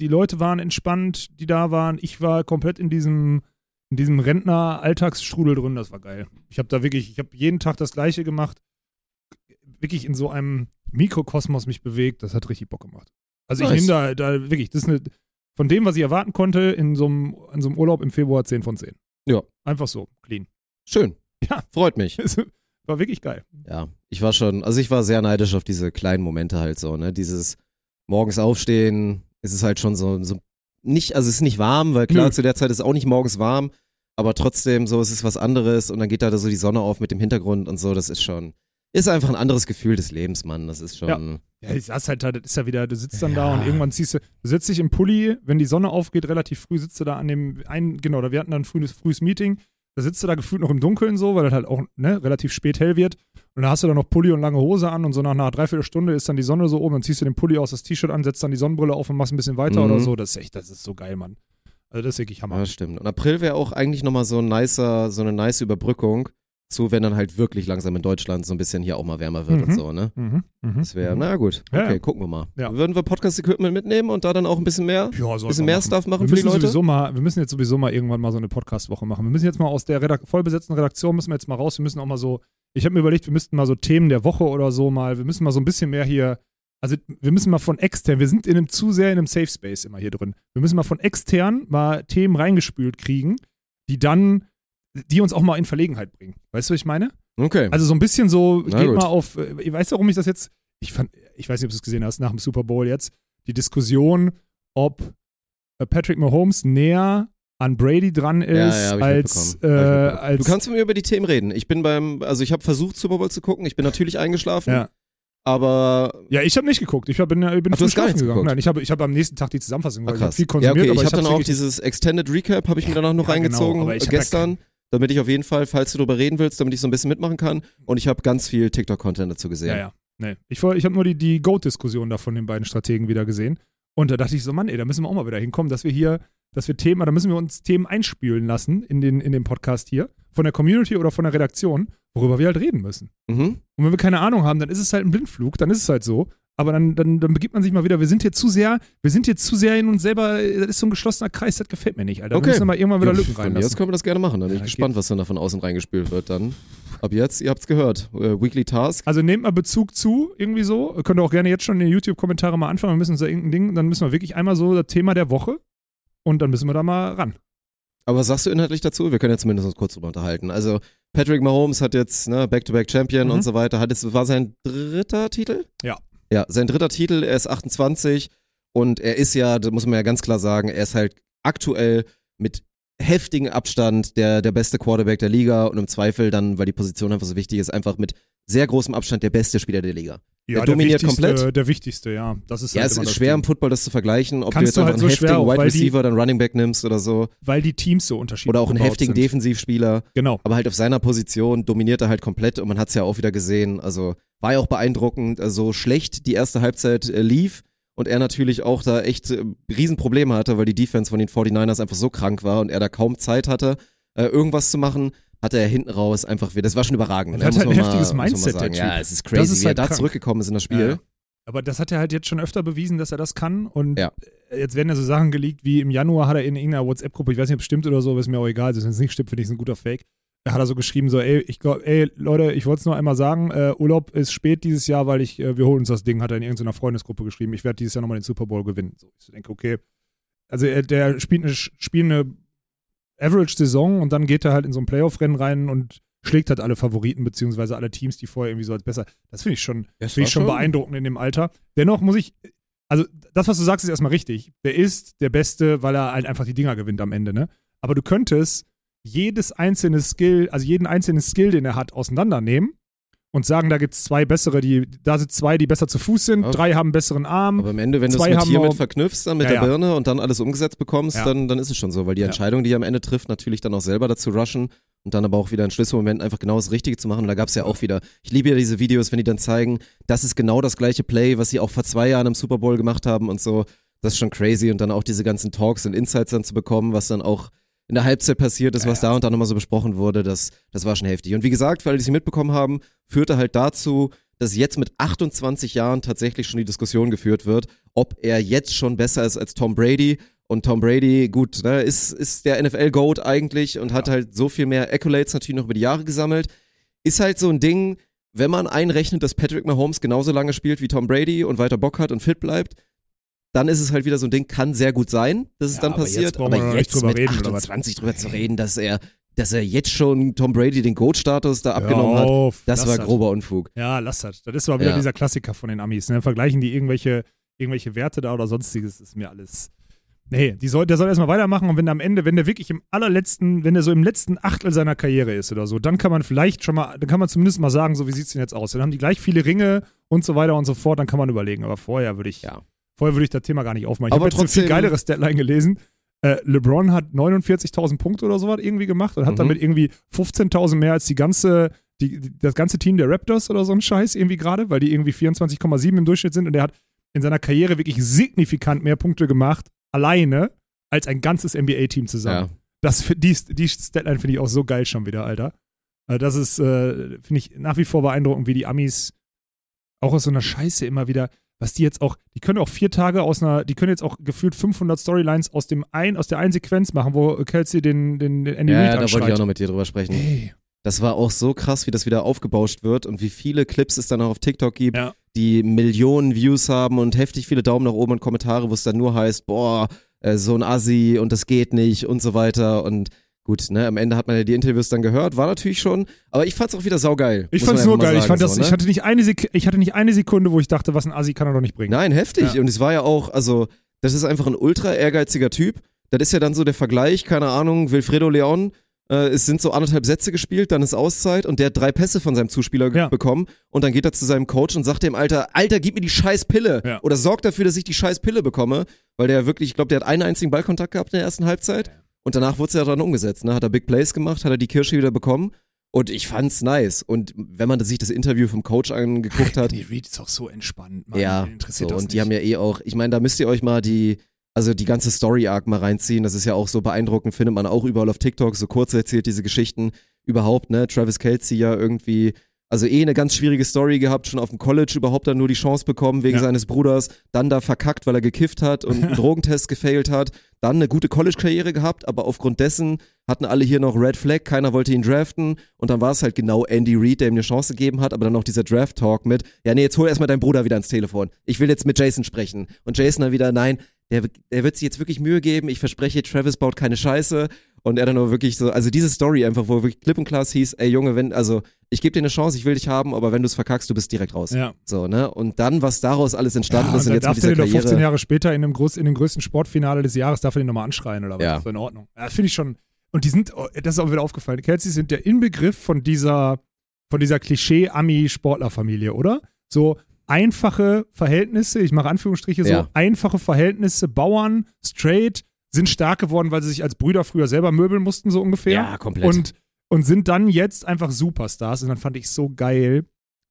die Leute waren entspannt, die da waren. Ich war komplett in diesem, in diesem Rentner-Alltagsstrudel drin, das war geil. Ich habe da wirklich, ich habe jeden Tag das Gleiche gemacht, wirklich in so einem Mikrokosmos mich bewegt, das hat richtig Bock gemacht. Also ich Nice. nehme da, da wirklich, das ist eine, von dem, was ich erwarten konnte, in so einem, in so einem Urlaub im Februar 10 von 10. Ja. Einfach so, clean. Schön. Ja. Freut mich. War wirklich geil. Ja, ich war schon, also ich war sehr neidisch auf diese kleinen Momente halt so, ne? Dieses morgens aufstehen, es ist halt schon so, so nicht, also es ist nicht warm, weil klar, Nö. zu der Zeit ist auch nicht morgens warm, aber trotzdem so, es ist was anderes und dann geht da so die Sonne auf mit dem Hintergrund und so, das ist schon, ist einfach ein anderes Gefühl des Lebens, Mann. Das ist schon, Ja, ich saß halt da, das ist ja wieder, du sitzt dann da Ja. und irgendwann ziehst du, du setzt dich im Pulli, wenn die Sonne aufgeht, relativ früh sitzt du da an dem einen, genau, da wir hatten dann ein frühes, frühes Meeting, da sitzt du da gefühlt noch im Dunkeln so, weil das halt auch ne, relativ spät hell wird und da hast du dann noch Pulli und lange Hose an und so nach einer Dreiviertelstunde ist dann die Sonne so oben, dann ziehst du den Pulli aus, das T-Shirt an, setzt dann die Sonnenbrille auf und machst ein bisschen weiter Mhm. oder so, das ist echt, das ist so geil, Mann. Also das ist wirklich Hammer. ja, stimmt. Und April wäre auch eigentlich nochmal so ein nicer, so eine nice Überbrückung zu, wenn dann halt wirklich langsam in Deutschland so ein bisschen hier auch mal wärmer wird Mhm. und so, ne? Mhm, mhm, Das wäre, mhm. na gut, Ja, okay, ja. gucken wir mal. Ja. Würden wir Podcast-Equipment mitnehmen und da dann auch ein bisschen mehr? Ja, bisschen mehr machen. Stuff machen wir für die müssen Leute? Sowieso mal, wir müssen jetzt sowieso mal irgendwann mal so eine Podcast-Woche machen. Wir müssen jetzt mal aus der Redak vollbesetzten Redaktion müssen wir jetzt mal raus. Wir müssen auch mal so, ich habe mir überlegt, wir müssten mal so Themen der Woche oder so mal, wir müssen mal so ein bisschen mehr hier, also wir müssen mal von extern, wir sind in einem zu sehr in einem Safe Space immer hier drin. Wir müssen mal von extern mal Themen reingespült kriegen, die dann, die uns auch mal in Verlegenheit bringen. Weißt du, was ich meine? Okay. Also so ein bisschen so, Na geht gut. mal auf, äh, ich weiß warum ich das jetzt, ich fand, ich weiß nicht, ob du es gesehen hast, nach dem Super Bowl jetzt, die Diskussion, ob äh, Patrick Mahomes näher an Brady dran ist, Ja, ja, hab als, äh, Hab als du kannst mit mir über die Themen reden. Ich bin beim, also ich habe versucht, Super Bowl zu gucken. Ich bin natürlich eingeschlafen, ja. aber ja, ich habe nicht geguckt. Ich hab, bin, ich bin Ach, schlafen gegangen. geguckt? Nein, ich habe ich hab am nächsten Tag die Zusammenfassung, ah, weil ich hab krass. viel Ja, konsumiert, okay, aber ich habe dann hab's auch dieses Extended Recap, habe ich mir danach noch Ja, genau, reingezogen aber ich hab gestern, damit ich auf jeden Fall, falls du darüber reden willst, damit ich so ein bisschen mitmachen kann. Und ich habe ganz viel TikTok-Content dazu gesehen. Ja, ja. Nee. Ich, ich habe nur die, die Goat-Diskussion da von den beiden Strategen wieder gesehen. Und da dachte ich so, Mann, ey, da müssen wir auch mal wieder hinkommen, dass wir hier, dass wir Themen, da müssen wir uns Themen einspülen lassen in den, in den Podcast hier, von der Community oder von der Redaktion, worüber wir halt reden müssen. Mhm. Und wenn wir keine Ahnung haben, dann ist es halt ein Blindflug, dann ist es halt so. Aber dann, dann, dann begibt man sich mal wieder, wir sind hier zu sehr, wir sind hier zu sehr in uns selber, das ist so ein geschlossener Kreis, das gefällt mir nicht, Alter. Okay. Wir müssen mal irgendwann wieder Ja, Lücken aus reinlassen. können wir das gerne machen. Dann bin Ja, ich gespannt, was dann da von außen reingespült wird. Dann ab jetzt, ihr habt's gehört. Äh, Weekly Task. Also nehmt mal Bezug zu, irgendwie so. Könnt ihr auch gerne jetzt schon in die YouTube-Kommentare mal anfangen. Wir müssen uns da irgendein Ding, dann müssen wir wirklich einmal so das Thema der Woche und dann müssen wir da mal ran. Aber was sagst du inhaltlich dazu? Wir können ja zumindest uns kurz drüber unterhalten. Also Patrick Mahomes hat jetzt ne, Back-to-Back-Champion Mhm. und so weiter. Hat es war sein dritter Titel? Ja. Ja, sein dritter Titel. Er ist 28 und er ist ja, das muss man ja ganz klar sagen, er ist halt aktuell mit heftigem Abstand der, der beste Quarterback der Liga und im Zweifel dann, weil die Position einfach so wichtig ist, einfach mit sehr großem Abstand der beste Spieler der Liga. Ja, Der dominiert wichtigste, komplett. Der wichtigste, ja. Das ist Ja, halt es ist schwer im Ding. Football das zu vergleichen, ob Kannst du du jetzt halt einfach so einen schwer heftigen Wide Receiver, dann Running Back nimmst oder so. Weil die Teams so unterschiedlich Oder auch einen heftigen sind. Defensivspieler. Genau. Aber halt auf seiner Position dominiert er halt komplett und man hat es ja auch wieder gesehen. Also war ja auch beeindruckend, also so schlecht die erste Halbzeit äh, lief und er natürlich auch da echt äh, Riesenprobleme hatte, weil die Defense von den 49ers einfach so krank war und er da kaum Zeit hatte, äh, irgendwas zu machen. Hatte er hinten raus einfach wieder, das war schon überragend. Und ne? hat halt ein heftiges mal, Mindset, der sagen. Ja, Typ. es ist crazy, ist wie er halt da krank. zurückgekommen ist in das Spiel. Ja. Aber das hat er halt jetzt schon öfter bewiesen, dass er das kann. Und Ja. jetzt werden ja so Sachen geleakt, wie im Januar hat er in irgendeiner WhatsApp-Gruppe, ich weiß nicht, ob es stimmt oder so, aber ist mir auch egal, wenn es nicht stimmt, finde ich es ein guter Fake. Da hat er so geschrieben, so, ey, ich glaube, ey, Leute, ich wollte es nur einmal sagen, äh, Urlaub ist spät dieses Jahr, weil ich, äh, wir holen uns das Ding, hat er in irgendeiner Freundesgruppe geschrieben. Ich werde dieses Jahr nochmal den Super Bowl gewinnen. So, ich denke, okay. Also er, der spielt eine, spielt eine Average-Saison und dann geht er halt in so ein Playoff-Rennen rein und schlägt halt alle Favoriten, beziehungsweise alle Teams, die vorher irgendwie so als besser. Das finde ich schon, Das war ich schon schon- beeindruckend in dem Alter. Dennoch muss ich, also das, was du sagst, ist erstmal richtig. Der ist der Beste, weil er halt einfach die Dinger gewinnt am Ende, ne? Aber du könntest jedes einzelne Skill, also jeden einzelnen Skill, den er hat, auseinandernehmen und sagen, da gibt es zwei bessere, die, da sind zwei, die besser zu Fuß sind, Ja. drei haben besseren Arm. Aber am Ende, wenn du es mit hiermit verknüpfst, dann mit Ja, der ja. Birne und dann alles umgesetzt bekommst, Ja. dann, dann ist es schon so, weil die Ja. Entscheidung, die er am Ende trifft, natürlich dann auch selber dazu rushen und dann aber auch wieder in Schlüsselmomenten einfach genau das Richtige zu machen. Und da gab es ja auch wieder, ich liebe ja diese Videos, wenn die dann zeigen, das ist genau das gleiche Play, was sie auch vor zwei Jahren im Super Bowl gemacht haben und so. Das ist schon crazy und dann auch diese ganzen Talks und Insights dann zu bekommen, was dann auch in der Halbzeit passiert ist, Ja, was da und da nochmal so besprochen wurde, das, das war schon heftig. Und wie gesagt, für alle, die es mitbekommen haben, führte halt dazu, dass jetzt mit 28 Jahren tatsächlich schon die Diskussion geführt wird, ob er jetzt schon besser ist als Tom Brady. Und Tom Brady, gut, ne, ist, ist der NFL-Goat eigentlich und hat halt so viel mehr Accolades natürlich noch über die Jahre gesammelt. Ist halt so ein Ding, wenn man einrechnet, dass Patrick Mahomes genauso lange spielt wie Tom Brady und weiter Bock hat und fit bleibt, dann ist es halt wieder so ein Ding, kann sehr gut sein, dass es Ja, dann aber jetzt passiert. wir aber jetzt drüber mit reden, oder was? 28 drüber zu reden, dass er, dass er jetzt schon Tom Brady den Goat-Status da abgenommen hat, auf, das lass war das. grober Unfug. Ja, lass das. Das ist aber wieder Ja. dieser Klassiker von den Amis. Ne? Vergleichen die irgendwelche, irgendwelche Werte da oder sonstiges, ist mir alles. Nee, die soll, der soll erstmal weitermachen und wenn am Ende, wenn der wirklich im allerletzten, wenn der so im letzten Achtel seiner Karriere ist oder so, dann kann man vielleicht schon mal, dann kann man zumindest mal sagen, so wie sieht's denn jetzt aus? Dann haben die gleich viele Ringe und so weiter und so fort, dann kann man überlegen. Aber vorher würde ich, Ja. Vorher würde ich das Thema gar nicht aufmachen. Ich habe jetzt eine viel trotzdem- geileres Deadline gelesen. Äh, LeBron hat 49.000 Punkte oder sowas irgendwie gemacht und hat Mhm. damit irgendwie 15.000 mehr als die ganze, die, das ganze Team der Raptors oder so ein Scheiß irgendwie gerade, weil die irgendwie 24,7 im Durchschnitt sind und der hat in seiner Karriere wirklich signifikant mehr Punkte gemacht, alleine, als ein ganzes NBA-Team zusammen. Ja. Das, die, die Statline finde ich auch so geil schon wieder, Alter. Äh, Das ist, äh, finde ich nach wie vor beeindruckend, wie die Amis auch aus so einer Scheiße immer wieder, was die jetzt auch, die können auch vier Tage aus einer, die können jetzt auch gefühlt 500 Storylines aus dem ein, aus der einen Sequenz machen, wo Kelsey den, den, den Andy Ja, Reid da wollte ich auch noch mit dir drüber sprechen. Ey, Das war auch so krass, wie das wieder aufgebauscht wird und wie viele Clips es dann auch auf TikTok gibt, Ja. die Millionen Views haben und heftig viele Daumen nach oben und Kommentare, wo es dann nur heißt, boah, äh, so ein Assi und das geht nicht und so weiter und gut, ne, am Ende hat man ja die Interviews dann gehört, war natürlich schon, aber ich fand's auch wieder saugeil. ich fand's nur geil. Ich fand das, so, ne? ich hatte nicht eine Sek ich hatte nicht eine Sekunde, wo ich dachte, was ein Assi kann er doch nicht bringen. Nein, heftig. Ja. Und es war ja auch, also, das ist einfach ein ultra ehrgeiziger Typ. Das ist ja dann so der Vergleich, keine Ahnung, Wilfredo Leon, äh, es sind so anderthalb Sätze gespielt, dann ist Auszeit und der hat drei Pässe von seinem Zuspieler Ja. bekommen und dann geht er zu seinem Coach und sagt dem Alter, Alter, gib mir die scheiß Pille Ja. oder sorg dafür, dass ich die scheiß Pille bekomme, weil der wirklich, ich glaube, der hat einen einzigen Ballkontakt gehabt in der ersten Halbzeit und danach wurde es ja dann umgesetzt, ne? hat er Big Plays gemacht, hat er die Kirsche wieder bekommen und ich fand's nice und wenn man sich das Interview vom Coach angeguckt hat, Die Reed ist auch so entspannt. Mann. ja, interessiert so, das und die nicht. haben ja eh auch, ich meine, da müsst ihr euch mal die, also die ganze Story-Arc mal reinziehen. Das ist ja auch so beeindruckend, findet man auch überall auf TikTok, so kurz erzählt diese Geschichten überhaupt, ne? Travis Kelsey ja irgendwie, also eh eine ganz schwierige Story gehabt, schon auf dem College überhaupt dann nur die Chance bekommen wegen Ja. seines Bruders, dann da verkackt, weil er gekifft hat und einen Drogentest gefailt hat, dann eine gute College-Karriere gehabt, aber aufgrund dessen hatten alle hier noch Red Flag, keiner wollte ihn draften und dann war es halt genau Andy Reid, der ihm eine Chance gegeben hat, aber dann auch dieser Draft-Talk mit, ja nee, jetzt hol erstmal deinen Bruder wieder ans Telefon. Ich will jetzt mit Jason sprechen. Und Jason dann wieder, nein, der, der wird sich jetzt wirklich Mühe geben, ich verspreche, Travis baut keine Scheiße. Und er dann nur wirklich so, also diese Story einfach, wo wirklich klipp und klar hieß, ey Junge, wenn, also ich gebe dir eine Chance, ich will dich haben, aber wenn du es verkackst, du bist direkt raus. Ja. So, ne? Und dann, was daraus alles entstanden Ja, ist und und dann jetzt darf mit dieser den doch 15 Karriere. Jahre später in, dem groß, in dem größten Sportfinale des Jahres, darf er den nochmal anschreien oder was? Ja. So in Ordnung. Ja, finde ich schon. Und die sind, oh, das ist auch wieder aufgefallen, Kelsey sind der Inbegriff von dieser, von dieser Klischee-Ami-Sportlerfamilie, oder? So einfache Verhältnisse, ich mache Anführungsstriche so, Ja. einfache Verhältnisse, Bauern, straight, sind stark geworden, weil sie sich als Brüder früher selber möbeln mussten, so ungefähr. Ja, komplett. Und, und sind dann jetzt einfach Superstars. Und dann fand ich so geil,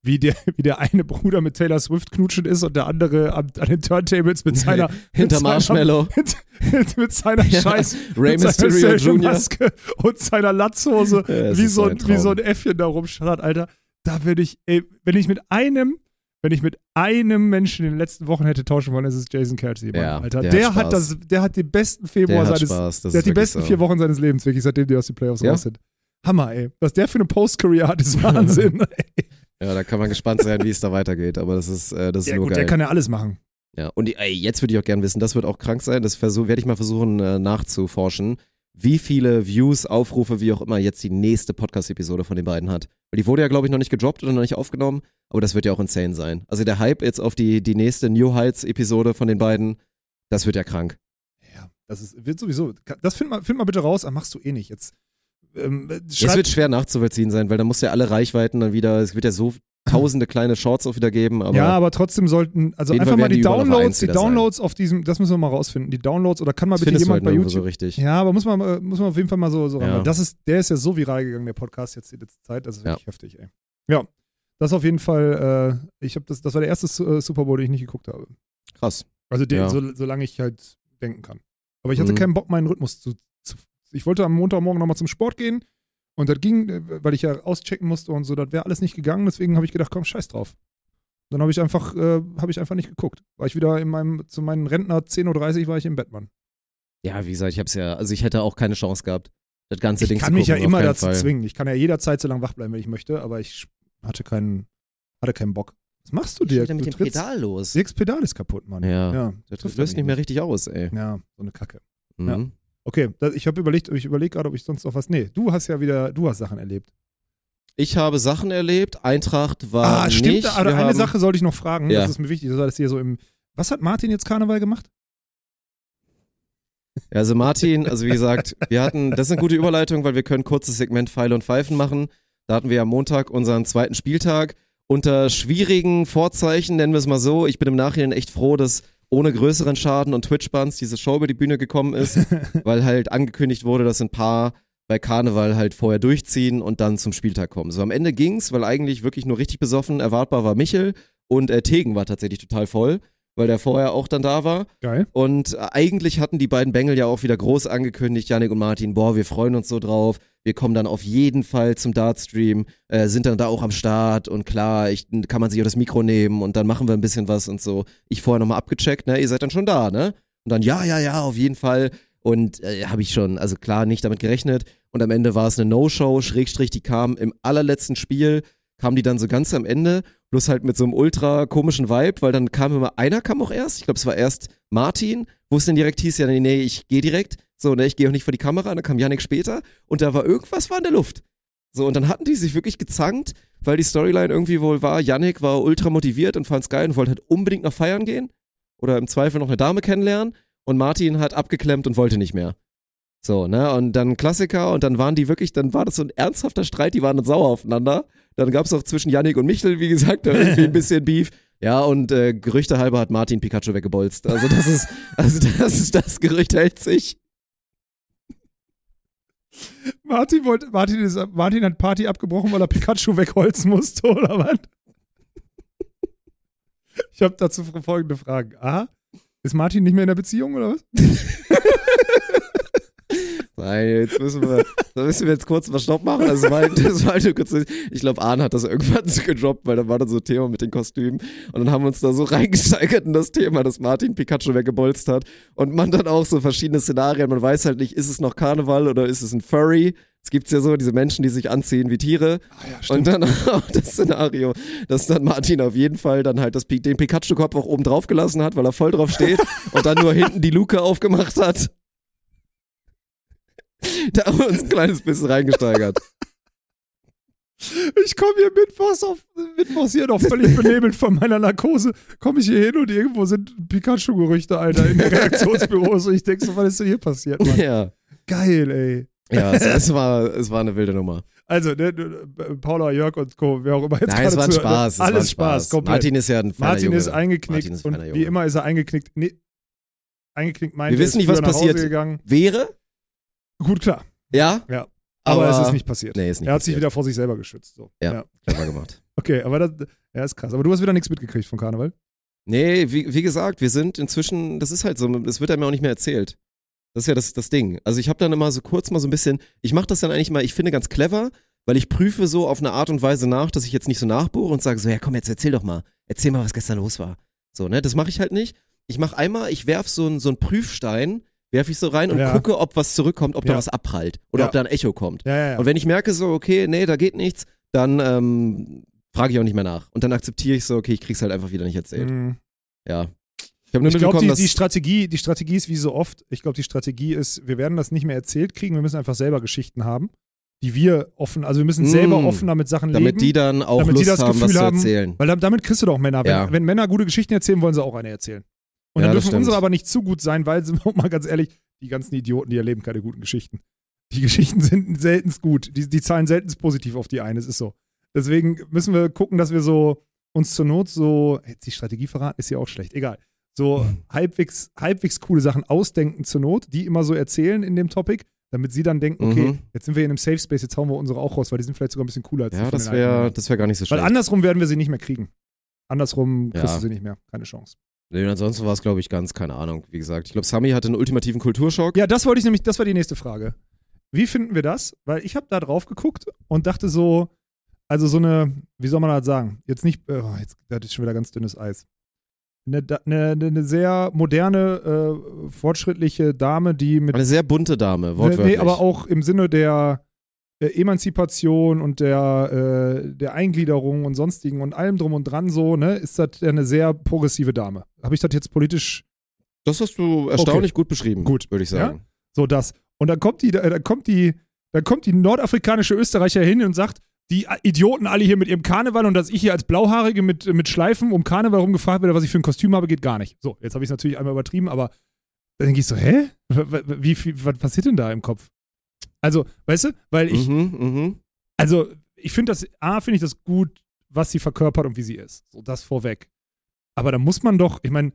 wie der, wie der eine Bruder mit Taylor Swift knutschen ist und der andere an, an den Turntables mit seiner Hinter mit seiner- Marshmallow. mit, mit seiner Ja, scheiß Rey mit seiner Mysterio Jr. Maske und seiner Latzhose, Ja, wie, so ein wie so ein. Äffchen da rumschallert, Alter. Da würde ich, ey, wenn ich mit einem, wenn ich mit einem Menschen in den letzten Wochen hätte tauschen wollen, ist es Jason Kelsey, Mann, Ja, Alter. der Der, hat hat das, der hat den besten Februar Der seines, der hat die besten so. vier Wochen seines Lebens, wirklich, seitdem die aus den Playoffs Ja? raus sind. Hammer, ey. Was der für eine Post-Career hat, ist Wahnsinn. ey. Ja, da kann man gespannt sein, wie es da weitergeht, aber das ist, äh, das ist ja, nur gut, geil. der kann ja alles machen. Ja, und die- ey, jetzt würde ich auch gerne wissen, das wird auch krank sein, das werde ich mal versuchen äh, nachzuforschen, wie viele Views, Aufrufe, wie auch immer jetzt die nächste Podcast-Episode von den beiden hat. Weil die wurde ja, glaube ich, noch nicht gedroppt oder noch nicht aufgenommen, aber das wird ja auch insane sein. Also der Hype jetzt auf die, die nächste New Heights-Episode von den beiden, das wird ja krank. Ja, das ist, wird sowieso, das find mal, find mal bitte raus, aber machst du eh nicht. Jetzt, ähm, Es schreib, wird schwer nachzuvollziehen sein, weil da muss ja alle Reichweiten dann wieder, es wird ja so tausende kleine Shorts auch wieder geben, aber ja, aber trotzdem sollten, also einfach mal die Downloads, die wieder sein. Downloads auf diesem, das müssen wir mal rausfinden, die Downloads, oder kann mal das bitte jemand halt bei YouTube, so richtig. ja, aber muss man, äh, muss man auf jeden Fall mal so, so ran, Ja. weil das ist, der ist ja so viral gegangen, der Podcast jetzt die letzte Zeit, das ist Ja. wirklich heftig, ey. Ja, das auf jeden Fall, äh, ich habe das, das war der erste äh, Super Bowl, den ich nicht geguckt habe. Krass. Also den, Ja. so, solange ich halt denken kann. Aber ich hatte Mhm. keinen Bock, meinen Rhythmus zu, zu. Ich wollte am Montagmorgen nochmal zum Sport gehen und das ging, äh, weil ich ja auschecken musste und so, das wäre alles nicht gegangen, deswegen habe ich gedacht, komm, scheiß drauf. Dann habe ich einfach, äh, habe ich einfach nicht geguckt. War ich wieder in meinem, zu meinen Rentner 10.30 Uhr war ich im Bett, Mann. Ja, wie gesagt, ich hab's ja, also ich hätte auch keine Chance gehabt, das ganze Ich Ding kann zu mich ja gucken, auf immer keinen dazu Fall. zwingen. Ich kann ja jederzeit so lange wach bleiben, wenn ich möchte, aber ich hatte keinen, hatte keinen Bock. Was machst du Was dir? ist denn mit du dem trittst- Pedal los? Dirks Pedal ist kaputt, Mann. Ja. ja Das trifft löst nicht mehr richtig aus, ey. Ja, so eine Kacke. Mhm. Okay, ich habe überlegt, ich überlege gerade, ob ich sonst noch was. Nee, du hast ja wieder, du hast Sachen erlebt. Ich habe Sachen erlebt, Eintracht war ah, stimmt, nicht. Wir eine haben, Sache sollte ich noch fragen, Ja. das ist mir wichtig, das war das hier so im. Was hat Martin jetzt Karneval gemacht? Also Martin, also wie gesagt, wir hatten, das ist eine gute Überleitung, weil wir können kurzes Segment Pfeile und Pfeifen machen. Da hatten wir am Montag unseren zweiten Spieltag. Unter schwierigen Vorzeichen, nennen wir es mal so. Ich bin im Nachhinein echt froh, dass ohne größeren Schaden und Twitch-Bans diese Show über die Bühne gekommen ist, weil halt angekündigt wurde, dass ein paar bei Karneval halt vorher durchziehen und dann zum Spieltag kommen. So am Ende ging's, weil eigentlich wirklich nur richtig besoffen erwartbar war Michel und äh, Tegen war tatsächlich total voll, weil der vorher auch dann da war. Geil. Und äh, eigentlich hatten die beiden Bengel ja auch wieder groß angekündigt, Janik und Martin, boah, wir freuen uns so drauf. Wir kommen dann auf jeden Fall zum Dartstream, äh, sind dann da auch am Start und klar, ich, kann man sich auch das Mikro nehmen und dann machen wir ein bisschen was und so. Ich vorher nochmal abgecheckt, ne, ihr seid dann schon da, ne? Und dann, ja, ja, ja, auf jeden Fall. Und äh, habe ich schon, also klar, nicht damit gerechnet. Und am Ende war es eine No-Show, Schrägstrich, die kam im allerletzten Spiel, kam die dann so ganz am Ende, bloß halt mit so einem ultra komischen Vibe, weil dann kam immer, einer kam auch erst, ich glaube, es war erst Martin, wo es dann direkt hieß, ja, nee, nee, ich gehe direkt, so, ne, ich gehe auch nicht vor die Kamera, und dann kam Yannick später und da war irgendwas war in der Luft. So, und dann hatten die sich wirklich gezankt, weil die Storyline irgendwie wohl war, Yannick war ultra motiviert und fand's geil und wollte halt unbedingt noch feiern gehen oder im Zweifel noch eine Dame kennenlernen und Martin hat abgeklemmt und wollte nicht mehr. So, ne, und dann Klassiker und dann waren die wirklich, dann war das so ein ernsthafter Streit, die waren dann sauer aufeinander. Dann gab's auch zwischen Yannick und Michel, wie gesagt, irgendwie ein bisschen Beef. Ja, und äh, Gerüchte halber hat Martin Pikachu weggebolzt. Also das ist, also das ist, das Gerücht hält sich. Martin, wollte, Martin, ist, Martin hat Party abgebrochen, weil er Pikachu wegholzen musste, oder was? Ich habe dazu folgende Fragen. A. Ist Martin nicht mehr in der Beziehung, oder was? Nein, jetzt müssen wir, da müssen wir jetzt kurz mal Stopp machen. Also das war, halt- das war halt nur kurz, ich glaube, Arne hat das irgendwann so gedroppt, weil da war dann so ein Thema mit den Kostümen. Und dann haben wir uns da so reingesteigert in das Thema, dass Martin Pikachu weggebolzt hat. Und man dann auch so verschiedene Szenarien, man weiß halt nicht, ist es noch Karneval oder ist es ein Furry? Es gibt ja so diese Menschen, die sich anziehen wie Tiere. und dann auch das Szenario, dass dann Martin auf jeden Fall dann halt das, den Pikachu-Kopf auch oben drauf gelassen hat, weil er voll drauf steht und dann nur hinten die Luke aufgemacht hat. Da haben wir uns ein kleines bisschen reingesteigert. Ich komme hier mittwochs, auf, mittwochs hier noch völlig benebelt von meiner Narkose. Komme ich hier hin und irgendwo sind Pikachu-Gerüchte, Alter, in den Reaktionsbüros. Und ich denke so, was ist denn hier passiert, Mann? Ja, Geil, ey. ja es, es, war, es war eine wilde Nummer. Also, ne, Paula, Jörg und Co., wer auch immer jetzt Nein, es war ein zuhört, Spaß. Es Alles war ein Spaß, komplett. Martin ist ja ein feiner Martin Junge. ist eingeknickt Martin ist und wie immer ist er eingeknickt. Nee, eingeknickt meinte, Wir wissen nicht, was passiert. Gegangen. Wäre? Gut, klar. Ja? Ja. Aber, Aber- es ist nicht passiert. Nee, ist nicht er hat sich passiert. wieder vor sich selber geschützt. So. Ja. Clever gemacht. Okay, aber das ja, ist krass. Aber du hast wieder nichts mitgekriegt vom Karneval. Nee, wie, wie gesagt, wir sind inzwischen, das ist halt so, das wird einem auch nicht mehr erzählt. Das ist ja das, das Ding. Also ich habe dann immer so kurz mal so ein bisschen, ich mache das dann eigentlich mal, ich finde ganz clever, weil ich prüfe so auf eine Art und Weise nach, dass ich jetzt nicht so nachbohre und sage so, ja komm, jetzt erzähl doch mal, erzähl mal, was gestern los war. So, ne, das mache ich halt nicht. Ich mache einmal, ich werf so einen so einen Prüfstein, werf ich so rein und Ja. gucke, ob was zurückkommt, ob da Ja. was abprallt oder Ja. ob da ein Echo kommt. Und wenn ich merke so, okay, nee, da geht nichts, dann ähm, frage ich auch nicht mehr nach. Und dann akzeptiere ich so, okay, ich krieg's halt einfach wieder nicht erzählt. Mhm. Ja. Ich Ich glaube, die, die, Strategie, die Strategie ist wie so oft, ich glaube, die Strategie ist, wir werden das nicht mehr erzählt kriegen, wir müssen einfach selber Geschichten haben, die wir offen, also wir müssen selber Mm. offener mit Sachen damit leben. die dann auch damit die Lust das haben, was Gefühl zu haben, erzählen. Weil damit, damit kriegst du doch Männer. Wenn, wenn Männer gute Geschichten erzählen, wollen sie auch eine erzählen. Und Ja, dann dürfen stimmt. unsere aber nicht zu gut sein, weil, sind wir mal ganz ehrlich, die ganzen Idioten, die erleben keine guten Geschichten. Die Geschichten sind selten gut. Die, die zahlen selten positiv auf die eine, es ist so. Deswegen müssen wir gucken, dass wir so uns zur Not so, jetzt die Strategie verraten, ist ja auch schlecht, egal. So halbwegs, halbwegs coole Sachen ausdenken zur Not, die immer so erzählen in dem Topic, damit sie dann denken, okay, Mhm. jetzt sind wir in einem Safe Space, jetzt hauen wir unsere auch raus, weil die sind vielleicht sogar ein bisschen cooler als die Ja, das wäre das wär gar nicht so Weil schlecht. andersrum werden wir sie nicht mehr kriegen. Andersrum kriegst Ja. du sie nicht mehr. Keine Chance. Nee, ansonsten war es, glaube ich, ganz, keine Ahnung. Wie gesagt, ich glaube, Sami hatte einen ultimativen Kulturschock. Ja, das wollte ich nämlich, das war die nächste Frage. Wie finden wir das? Weil ich habe da drauf geguckt und dachte so, also so eine, wie soll man das sagen? Jetzt nicht, oh, jetzt, das ist schon wieder ganz dünnes Eis. Eine, da- eine, eine sehr moderne, äh, fortschrittliche Dame, die mit Eine sehr bunte Dame, wortwörtlich. Nee, aber auch im Sinne der äh, Emanzipation und der, äh, der Eingliederung und sonstigen und allem drum und dran so, ne, ist das eine sehr progressive Dame. Habe ich das jetzt politisch das hast du erstaunlich gut beschrieben, Gut. würde ich sagen. so das? Und dann kommt die, dann kommt die, dann kommt die nordafrikanische Österreicher hin und sagt, die Idioten alle hier mit ihrem Karneval und dass ich hier als Blauhaarige mit, mit Schleifen um Karneval rumgefragt werde, was ich für ein Kostüm habe, geht gar nicht. So, jetzt habe ich es natürlich einmal übertrieben, aber dann denke ich so, hä? Wie, viel- was passiert denn da im Kopf? Also, weißt du, weil ich, Mhm, mhm. also ich finde das, A, finde ich das gut, was sie verkörpert und wie sie ist. So, das vorweg. Aber da muss man doch, ich meine,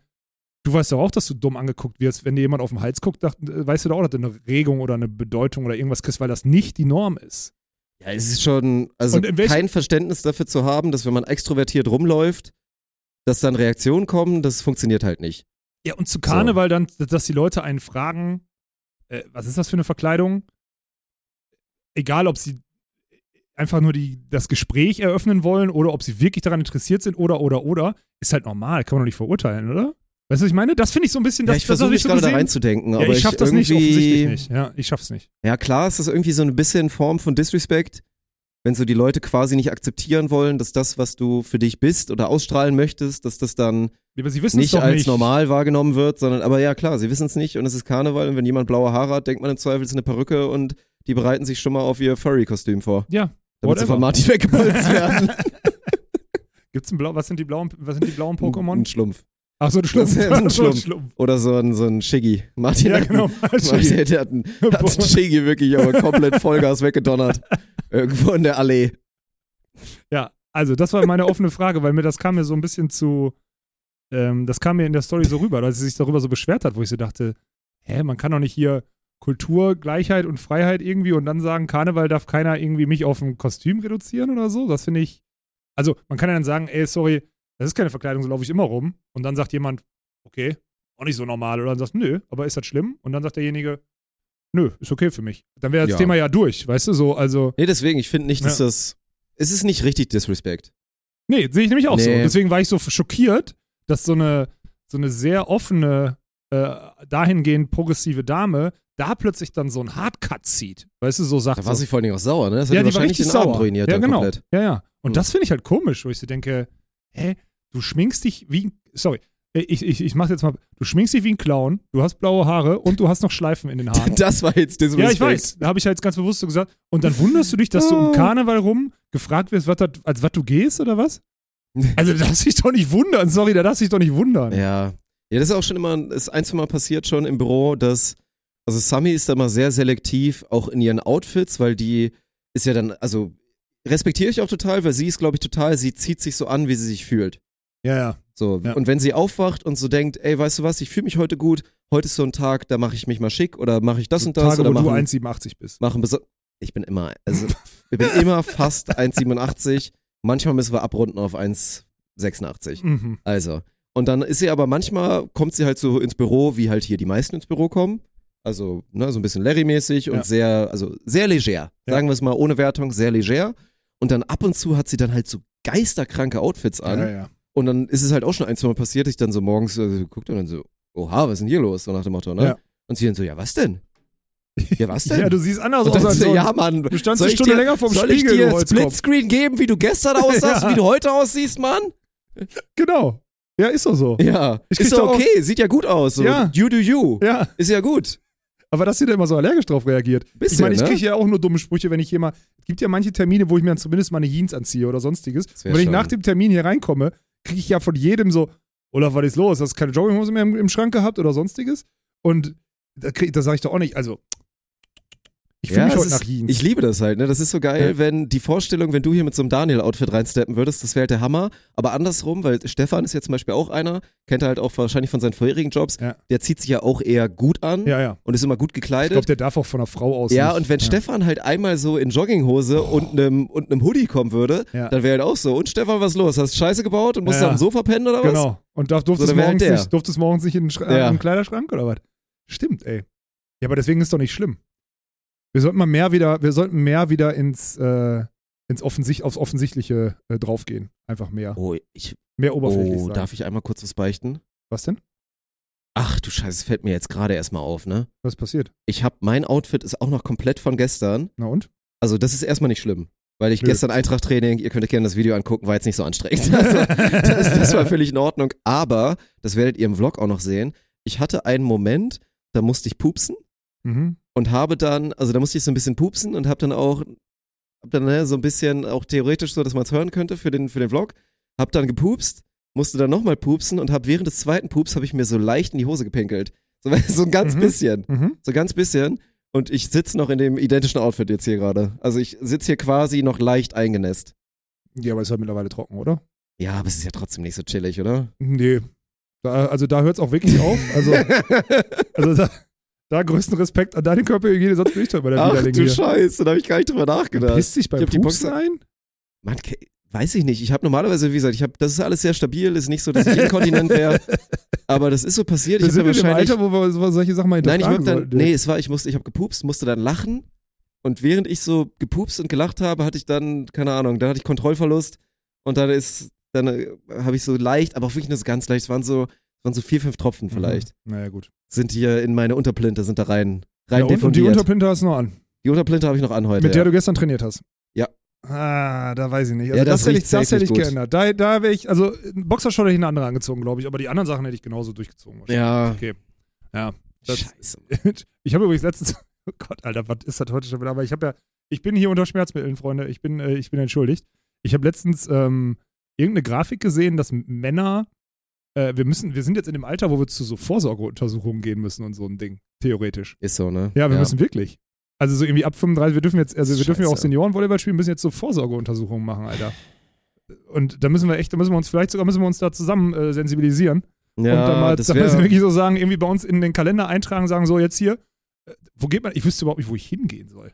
du weißt doch auch, dass du dumm angeguckt wirst, wenn dir jemand auf den Hals guckt, dacht, äh, weißt du doch auch, dass du eine Regung oder eine Bedeutung oder irgendwas kriegst, weil das nicht die Norm ist. Ja, es ist schon, also kein Verständnis dafür zu haben, dass wenn man extrovertiert rumläuft, dass dann Reaktionen kommen, das funktioniert halt nicht. Ja, und zu Karneval dann, dass die Leute einen fragen, äh, was ist das für eine Verkleidung? Egal, ob sie einfach nur die, das Gespräch eröffnen wollen oder ob sie wirklich daran interessiert sind oder, oder, oder, ist halt normal, kann man doch nicht verurteilen, oder? Weißt du, was ich meine? Das finde ich so ein bisschen, ja, das, ich das versuche mich so gerade da reinzudenken, Ja, aber ich schaff das irgendwie, nicht, offensichtlich nicht. Ja, ich schaff's nicht. Ja, klar ist das irgendwie so ein bisschen Form von Disrespect, wenn so die Leute quasi nicht akzeptieren wollen, dass das, was du für dich bist oder ausstrahlen möchtest, dass das dann es nicht als nicht. normal wahrgenommen wird, sondern, aber ja, klar, sie wissen es nicht und es ist Karneval und wenn jemand blaue Haare hat, denkt man im Zweifel, es ist eine Perücke und die bereiten sich schon mal auf ihr Furry-Kostüm vor, Ja. damit sie von Martin weggebolzt werden. Gibt's ein Blau, was sind die blauen, was sind die blauen Ein Pokémon? Schlumpf. Ach so, du Schlumpf. Ein so, Schlumpf. Oder so ein, so ein Shiggy. Martin, Ja, genau. Martin der hat, einen, hat einen Shiggy wirklich aber komplett Vollgas weggedonnert. Irgendwo in der Allee. Ja, also das war meine offene Frage, weil mir das kam mir so ein bisschen zu, ähm, das kam mir in der Story so rüber, dass sie sich darüber so beschwert hat, wo ich so dachte, hä, man kann doch nicht hier Kultur, Gleichheit und Freiheit irgendwie und dann sagen, Karneval darf keiner irgendwie mich auf ein Kostüm reduzieren oder so. Das finde ich, also man kann ja dann sagen, ey, sorry, das ist keine Verkleidung, so laufe ich immer rum. Und dann sagt jemand, okay, auch nicht so normal. Oder dann sagt, nö, aber ist das schlimm? Und dann sagt derjenige, nö, ist okay für mich. Dann wäre das Ja. Thema ja durch, weißt du, so, also. Nee, deswegen, ich finde nicht, dass Ja. das. Es ist nicht richtig Disrespect. Nee, sehe ich nämlich auch so. Nee. Deswegen war ich so schockiert, dass so eine, so eine sehr offene, äh, dahingehend progressive Dame da plötzlich dann so ein Hardcut zieht. Weißt du, so sagt Da war so, sie vor allen Dingen auch sauer, ne? Das hat ja, ihr die war wahrscheinlich richtig den Abend sauer. ruiniert ja, dann genau. komplett. Ja, ja. Und Hm. das finde ich halt komisch, wo ich so denke, hä, du schminkst dich wie, sorry, ich, ich, ich mach jetzt mal, du schminkst dich wie ein Clown, du hast blaue Haare und du hast noch Schleifen in den Haaren. Das war jetzt Ja, ich weiß. Da habe ich halt ganz bewusst so gesagt. Und dann wunderst du dich, dass du um Oh. Karneval rum gefragt wirst, was dat, als was du gehst oder was? Also, da darfst dich doch nicht wundern. Sorry, da darfst dich doch nicht wundern. Ja. Ja, das ist auch schon immer, ist ein, zwei Mal passiert schon im Büro, dass, also Sami ist da mal sehr selektiv, auch in ihren Outfits, weil die ist ja dann, also respektiere ich auch total, weil sie ist, glaube ich, total, sie zieht sich so an, wie sie sich fühlt. Ja, ja. So, Ja. und wenn sie aufwacht und so denkt, ey, weißt du was, ich fühle mich heute gut, heute ist so ein Tag, da mache ich mich mal schick oder mache ich das und das Tage, oder wo du mache 1,87 bist. machen ich bin immer, also ich bin immer fast 1,87, manchmal müssen wir abrunden auf 1,86. Mhm. Also, und dann ist sie aber manchmal, kommt sie halt so ins Büro, wie halt hier die meisten ins Büro kommen. Also, ne, so ein bisschen Larry-mäßig und Ja. sehr, also sehr leger. Ja. Sagen wir es mal ohne Wertung, sehr leger. Und dann ab und zu hat sie dann halt so geisterkranke Outfits an. Ja, ja. Und dann ist es halt auch schon ein, zwei Mal passiert, ich dann so morgens also, guckt und dann so, oha, was ist denn hier los? So nach dem Motto, ne? Ja. Und sie dann so, ja, was denn? Ja, was denn? Ja, du siehst anders aus als so, ja, Mann. Du standst soll eine ich Stunde dir, länger vorm soll ich Spiegel, dir du Holzkopf. Splitscreen geben, wie du gestern aussahst, Ja. wie du heute aussiehst, Mann? Genau. Ja, ist doch so. Ja, Ich ist doch okay, sieht ja gut aus. So. Ja. You do you. Ja, Ist ja gut. Aber dass sie da immer so allergisch drauf reagiert. ich Bisschen, meine, ich ne? kriege ja auch nur dumme Sprüche, wenn ich hier mal. Es gibt ja manche Termine, wo ich mir dann zumindest meine Jeans anziehe oder sonstiges. Und wenn ich schon- nach dem Termin hier reinkomme, kriege ich ja von jedem so, Olaf, was ist los? Hast du keine Jogginghose mehr im, im Schrank gehabt oder sonstiges? Und da, krieg- da sage ich doch auch nicht, also. Ich fühle Ja, mich heute ist, nach Jeans. Ich liebe das halt, ne? Das ist so geil, Ja. wenn die Vorstellung, wenn du hier mit so einem Daniel-Outfit reinsteppen würdest, das wäre halt der Hammer. Aber andersrum, weil Stefan ist ja zum Beispiel auch einer, kennt er halt auch wahrscheinlich von seinen vorherigen Jobs, Ja. der zieht sich ja auch eher gut an ja, ja. und ist immer gut Ich gekleidet. glaube, der darf auch von einer Frau aus. ja, nicht. und wenn. Stefan halt einmal so in Jogginghose und einem und einem Hoodie kommen würde, dann wäre halt auch so. Und Stefan, was los? Hast du Scheiße gebaut und musst Ja, dem Sofa pennen oder was? Genau. Und darf, durftest, So, morgens halt nicht, durftest morgens nicht in den, Schra- Kleiderschrank oder was? Stimmt, ey. Ja, aber deswegen ist doch nicht schlimm. Wir sollten mal mehr wieder, wir sollten mehr wieder ins, äh, ins Offensicht, aufs Offensichtliche äh, draufgehen. Einfach mehr. Oh, ich, Mehr oberflächlich oh sein. darf ich einmal kurz was beichten? Was denn? Ach du Scheiße, es fällt mir jetzt gerade erstmal auf, ne? Was passiert? Ich hab, mein Outfit ist auch noch komplett von gestern. Na und? Also das ist erstmal nicht schlimm. Weil ich Nö. gestern Eintracht-Training, ihr könnt euch gerne das Video angucken, war jetzt nicht so anstrengend. Also, das, das war völlig in Ordnung. Aber, das werdet ihr im Vlog auch noch sehen, ich hatte einen Moment, da musste ich pupsen Mhm. Und habe dann, also da musste ich so ein bisschen pupsen und habe dann auch, hab dann ne, so ein bisschen auch theoretisch so, dass man es hören könnte für den, für den Vlog, hab dann gepupst, musste dann nochmal pupsen und habe während des zweiten Pups habe ich mir so leicht in die Hose gepinkelt. So, so ein ganz Mhm. bisschen. Mhm. So ganz bisschen. Und ich sitze noch in dem identischen Outfit jetzt hier gerade. Also ich sitze hier quasi noch leicht eingenässt. Ja, aber ist halt mittlerweile trocken, oder? Ja, aber es ist ja trotzdem nicht so chillig, oder? Nee. Da, also da hört es auch wirklich auf. Also, also da, da größten Respekt an deine Körperhygiene, sonst bin ich doch bei der Ach Widerling du hier. Scheiße, da habe ich gar nicht drüber nachgedacht. Pisst sich beim Ich hab die ein? Mann, weiß ich nicht. Ich habe normalerweise, wie gesagt, ich habe, das ist alles sehr stabil, ist nicht so, dass ich inkontinent wäre. aber das ist so passiert. Wir Ich habe wahrscheinlich. Alter, wo wir so- solche Sachen mal nein, ich hab dann, nee, es war, ich musste, ich habe gepupst, musste dann lachen. Und während ich so gepupst und gelacht habe, hatte ich dann, keine Ahnung, dann hatte ich Kontrollverlust. Und dann ist, dann äh, habe ich so leicht, aber auch wirklich nur so ganz leicht, es waren so, waren so vier, fünf Tropfen vielleicht. Mhm. Naja, gut. Sind hier in meine Unterplinte, sind da rein, rein Ja, und, und die. Unterplinte hast du noch an. die Unterplinte habe ich noch an heute. mit der ja. du gestern trainiert hast. Ja. Ah, da weiß ich nicht. Also Ja, das, das hätte ich, das hätte ich gut. geändert. Da, da wäre ich, also Boxershot hätte ich eine andere angezogen, glaube ich, aber die anderen Sachen hätte ich genauso durchgezogen. wahrscheinlich. ja. Okay. Ja. Das, Scheiße. ich habe übrigens letztens, oh Gott, Alter, was ist das heute schon wieder? Aber ich habe ja, ich bin hier unter Schmerzmitteln, Freunde. Ich bin, äh, ich bin entschuldigt. Ich habe letztens ähm, irgendeine Grafik gesehen, dass Männer, äh, wir müssen, wir sind jetzt in dem Alter, wo wir zu so Vorsorgeuntersuchungen gehen müssen und so ein Ding, theoretisch. Ist so, ne? Ja, wir müssen wirklich. Also so irgendwie ab 35, wir dürfen jetzt, also wir dürfen ja auch. Seniorenvolleyball spielen, müssen jetzt so Vorsorgeuntersuchungen machen, Alter. Und da müssen wir echt, da müssen wir uns vielleicht sogar müssen wir uns da zusammen äh, sensibilisieren. Ja, und dann mal, das dann müssen wir wirklich so sagen, irgendwie bei uns in den Kalender eintragen, sagen so jetzt hier, äh, wo geht man? Ich wüsste überhaupt nicht, wo ich hingehen soll.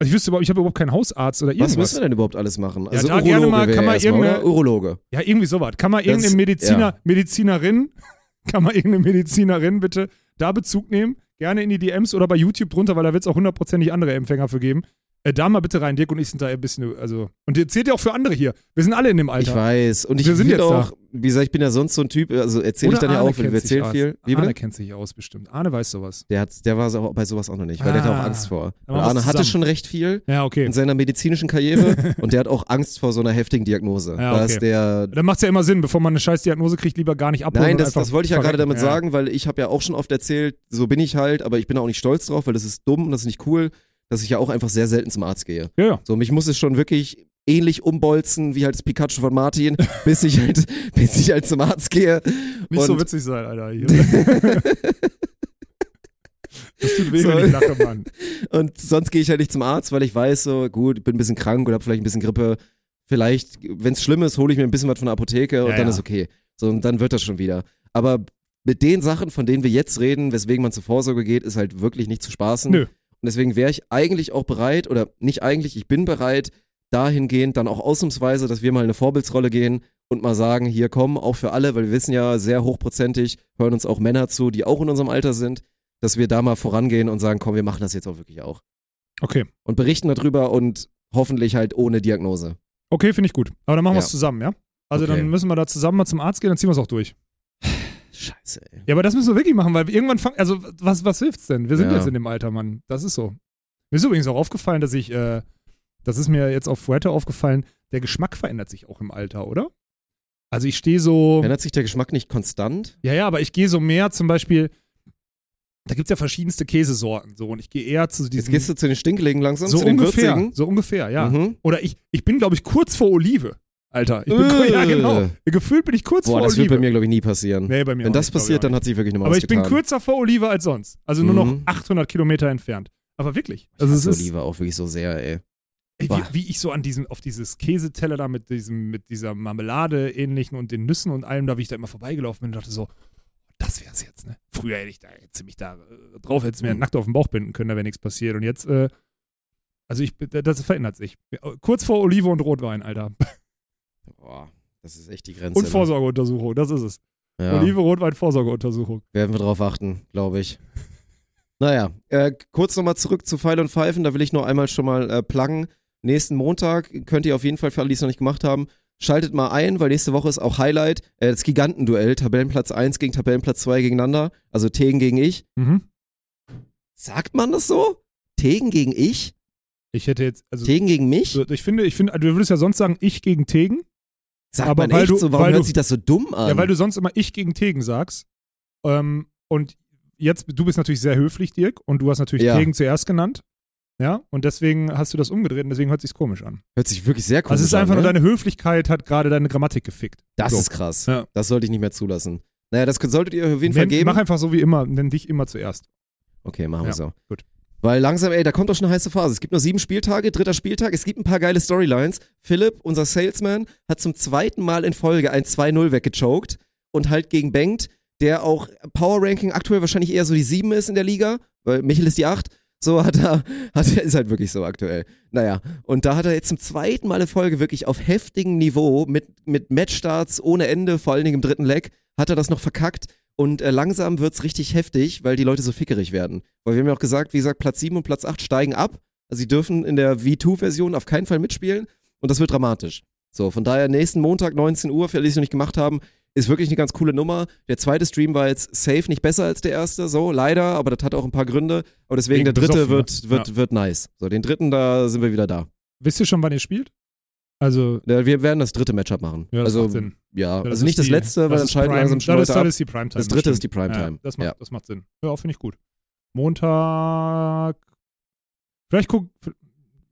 Also ich wüsste überhaupt, ich habe überhaupt keinen Hausarzt oder Was irgendwas. müssen wir denn überhaupt alles machen? Also da gerne mal- kann man irgendeine-? Urologe. Ja, irgendwie sowas. Kann man Das- irgendeine Mediziner, ja. Medizinerin, kann man irgendeine Medizinerin bitte da Bezug nehmen? Gerne in die DMs oder bei YouTube drunter, weil da wird es auch hundertprozentig andere Empfänger für geben. Äh, da mal bitte rein, Dirk und ich sind da ein bisschen, also. Und ihr zählt ja auch für andere hier. Wir sind alle in dem Alter. Ich weiß. Und ich Wir sind jetzt auch, wie gesagt, ich bin ja sonst so ein Typ, also erzähle ich dann ja Arne auch, weil kennt wir erzählen aus. viel. Wie Arne bitte? kennt sich aus, bestimmt. Arne weiß sowas. Der, hat, der war so, bei sowas auch noch nicht, weil der hat auch Ah. Angst vor. Arne hatte zusammen. schon recht viel Ja, okay. in seiner medizinischen Karriere und der hat auch Angst vor so einer heftigen Diagnose. Ja, Da okay. der. Dann macht's ja immer Sinn, bevor man eine scheiß Diagnose kriegt, lieber gar nicht abholen. Nein, das, das wollte ich ja gerade damit sagen, weil ich habe ja auch schon oft erzählt, so bin ich halt, aber ich bin auch nicht stolz drauf, weil das ist dumm und das ist nicht cool, dass ich ja auch einfach sehr selten zum Arzt gehe. Ja, ja. So, mich muss es schon wirklich ähnlich umbolzen wie halt das Pikachu von Martin, bis ich halt, bis ich halt zum Arzt gehe. Nicht und so witzig sein, Alter. Das tut weh, So. wenn ich lache, Mann. Und sonst gehe ich halt nicht zum Arzt, weil ich weiß, so, gut, ich bin ein bisschen krank oder habe vielleicht ein bisschen Grippe. Vielleicht, wenn es schlimm ist, hole ich mir ein bisschen was von der Apotheke und Ja, dann ja. ist okay. So, und dann wird das schon wieder. Aber mit den Sachen, von denen wir jetzt reden, weswegen man zur Vorsorge geht, ist halt wirklich nicht zu spaßen. Nö. Und deswegen wäre ich eigentlich auch bereit, oder nicht eigentlich, ich bin bereit, dahingehend dann auch ausnahmsweise, dass wir mal eine Vorbildsrolle gehen und mal sagen, hier komm, auch für alle, weil wir wissen ja, sehr hochprozentig hören uns auch Männer zu, die auch in unserem Alter sind, dass wir da mal vorangehen und sagen, komm, wir machen das jetzt auch wirklich auch Okay. und berichten darüber und hoffentlich halt ohne Diagnose. Okay, finde ich gut. Aber dann machen wir Ja. es zusammen, ja? Also Okay. dann müssen wir da zusammen mal zum Arzt gehen, dann ziehen wir es auch durch. Scheiße, ey. Ja, aber das müssen wir wirklich machen, weil wir irgendwann fangen, also was, was hilft's denn? Wir sind Ja. jetzt in dem Alter, Mann. Das ist so. Mir ist übrigens auch aufgefallen, dass ich, äh, das ist mir jetzt auf Fuerte aufgefallen, der Geschmack verändert sich auch im Alter, oder? Also ich stehe so, Ändert sich der Geschmack nicht konstant? ja, ja, aber ich gehe so mehr zum Beispiel, da gibt's ja verschiedenste Käsesorten, so, und ich gehe eher zu Jetzt diesen, gehst du zu den Stinkeligen langsam, so zu den ungefähr, Würzigen. so ungefähr, ja. Mhm. Oder ich, ich bin, glaube ich, kurz vor Olive, Alter. Ich bin, Äh. ja, genau. Gefühlt bin ich kurz Boah, vor das wird bei mir, glaube ich, nie passieren. nee, bei mir Wenn das nicht, ich passiert, dann hat sich wirklich nochmal Aber ich bin getan. kürzer vor Olive als sonst. Also nur noch Mhm. 800 Kilometer entfernt. Aber wirklich. Also das es Olive auch wirklich so sehr, ey. ey, wie, wie ich so an diesen, auf dieses Käseteller da mit diesem, mit dieser Marmelade ähnlichen und den Nüssen und allem, da wie ich da immer vorbeigelaufen bin und dachte so, das wär's jetzt, ne? Früher hätte ich da jetzt mich da äh, drauf, hätte es mir Mhm. nackt auf den Bauch binden können, da wäre nichts passiert. Und jetzt, äh, also ich, das verändert sich. Kurz vor Olive und Rotwein, Alter. Boah, das ist echt die Grenze. Und ne? Vorsorgeuntersuchung, das ist es. Ja. Olive, Rotwein, Vorsorgeuntersuchung. Werden wir drauf achten, glaube ich. Naja, äh, kurz nochmal zurück zu Pfeil und Pfeifen, da will ich nur einmal schon mal äh, pluggen. Nächsten Montag könnt ihr auf jeden Fall, für alle, die es noch nicht gemacht haben, schaltet mal ein, weil nächste Woche ist auch Highlight, äh, das Gigantenduell, Tabellenplatz 1 gegen Tabellenplatz 2 gegeneinander, also Tegen gegen ich. Mhm. Sagt man das so? Tegen gegen ich? Ich hätte jetzt, also Tegen gegen mich? Ich finde, ich finde, du würdest ja sonst sagen, ich gegen Tegen. Sagt aber man weil echt du- so? Warum weil hört du- sich das so dumm an? Ja, weil du sonst immer ich gegen Tegen sagst. Ähm, und jetzt, du bist natürlich sehr höflich, Dirk, und du hast natürlich Ja. Tegen zuerst genannt. Ja, und deswegen hast du das umgedreht und deswegen hört sich's komisch an. hört sich wirklich sehr komisch Also es ist an, einfach ne? nur deine Höflichkeit hat gerade deine Grammatik gefickt. Das So. ist krass. Ja. Das sollte ich nicht mehr zulassen. Naja, das solltet ihr auf jeden Fall geben. mach einfach so wie immer, nenn dich immer zuerst. Okay, machen wir Ja, so. gut. Weil langsam, ey, da kommt doch schon eine heiße Phase. Es gibt nur sieben Spieltage, dritter Spieltag, es gibt ein paar geile Storylines. Philipp, unser Salesman, hat zum zweiten Mal in Folge ein 2-0 weggechoked und halt gegen Bengt, der auch Power Ranking aktuell wahrscheinlich eher so die 7 ist in der Liga, weil Michel ist die 8. So hat er, hat er, ist halt wirklich so aktuell. Naja, und da hat er jetzt zum zweiten Mal in Folge wirklich auf heftigem Niveau mit, mit Matchstarts ohne Ende, vor allen Dingen im dritten Leg, hat er das noch verkackt. Und äh, langsam wird's richtig heftig, weil die Leute so fickerig werden. Weil wir haben ja auch gesagt, wie gesagt, Platz 7 und Platz 8 steigen ab. Also sie dürfen in der V2-Version auf keinen Fall mitspielen. Und das wird dramatisch. So, von daher nächsten Montag, 19 Uhr, für alle, die es noch nicht gemacht haben, ist wirklich eine ganz coole Nummer. Der zweite Stream war jetzt safe nicht besser als der erste, so, leider, aber das hat auch ein paar Gründe. Aber deswegen, Wegen der dritte besoffen, wird, ne? wird, Ja. wird nice. So, den dritten, da sind wir wieder da. Wisst ihr schon, wann ihr spielt? Also, Ja, Wir werden das dritte Matchup machen. ja, das also, macht Sinn. ja, das also nicht das letzte, weil das ist schalten Prime- langsam schon das, Leute ab. ist die Primetime. Das dritte ist die Primetime. Ja, das, macht, Ja. das macht Sinn. Ja, finde ich gut. Montag. Vielleicht guck.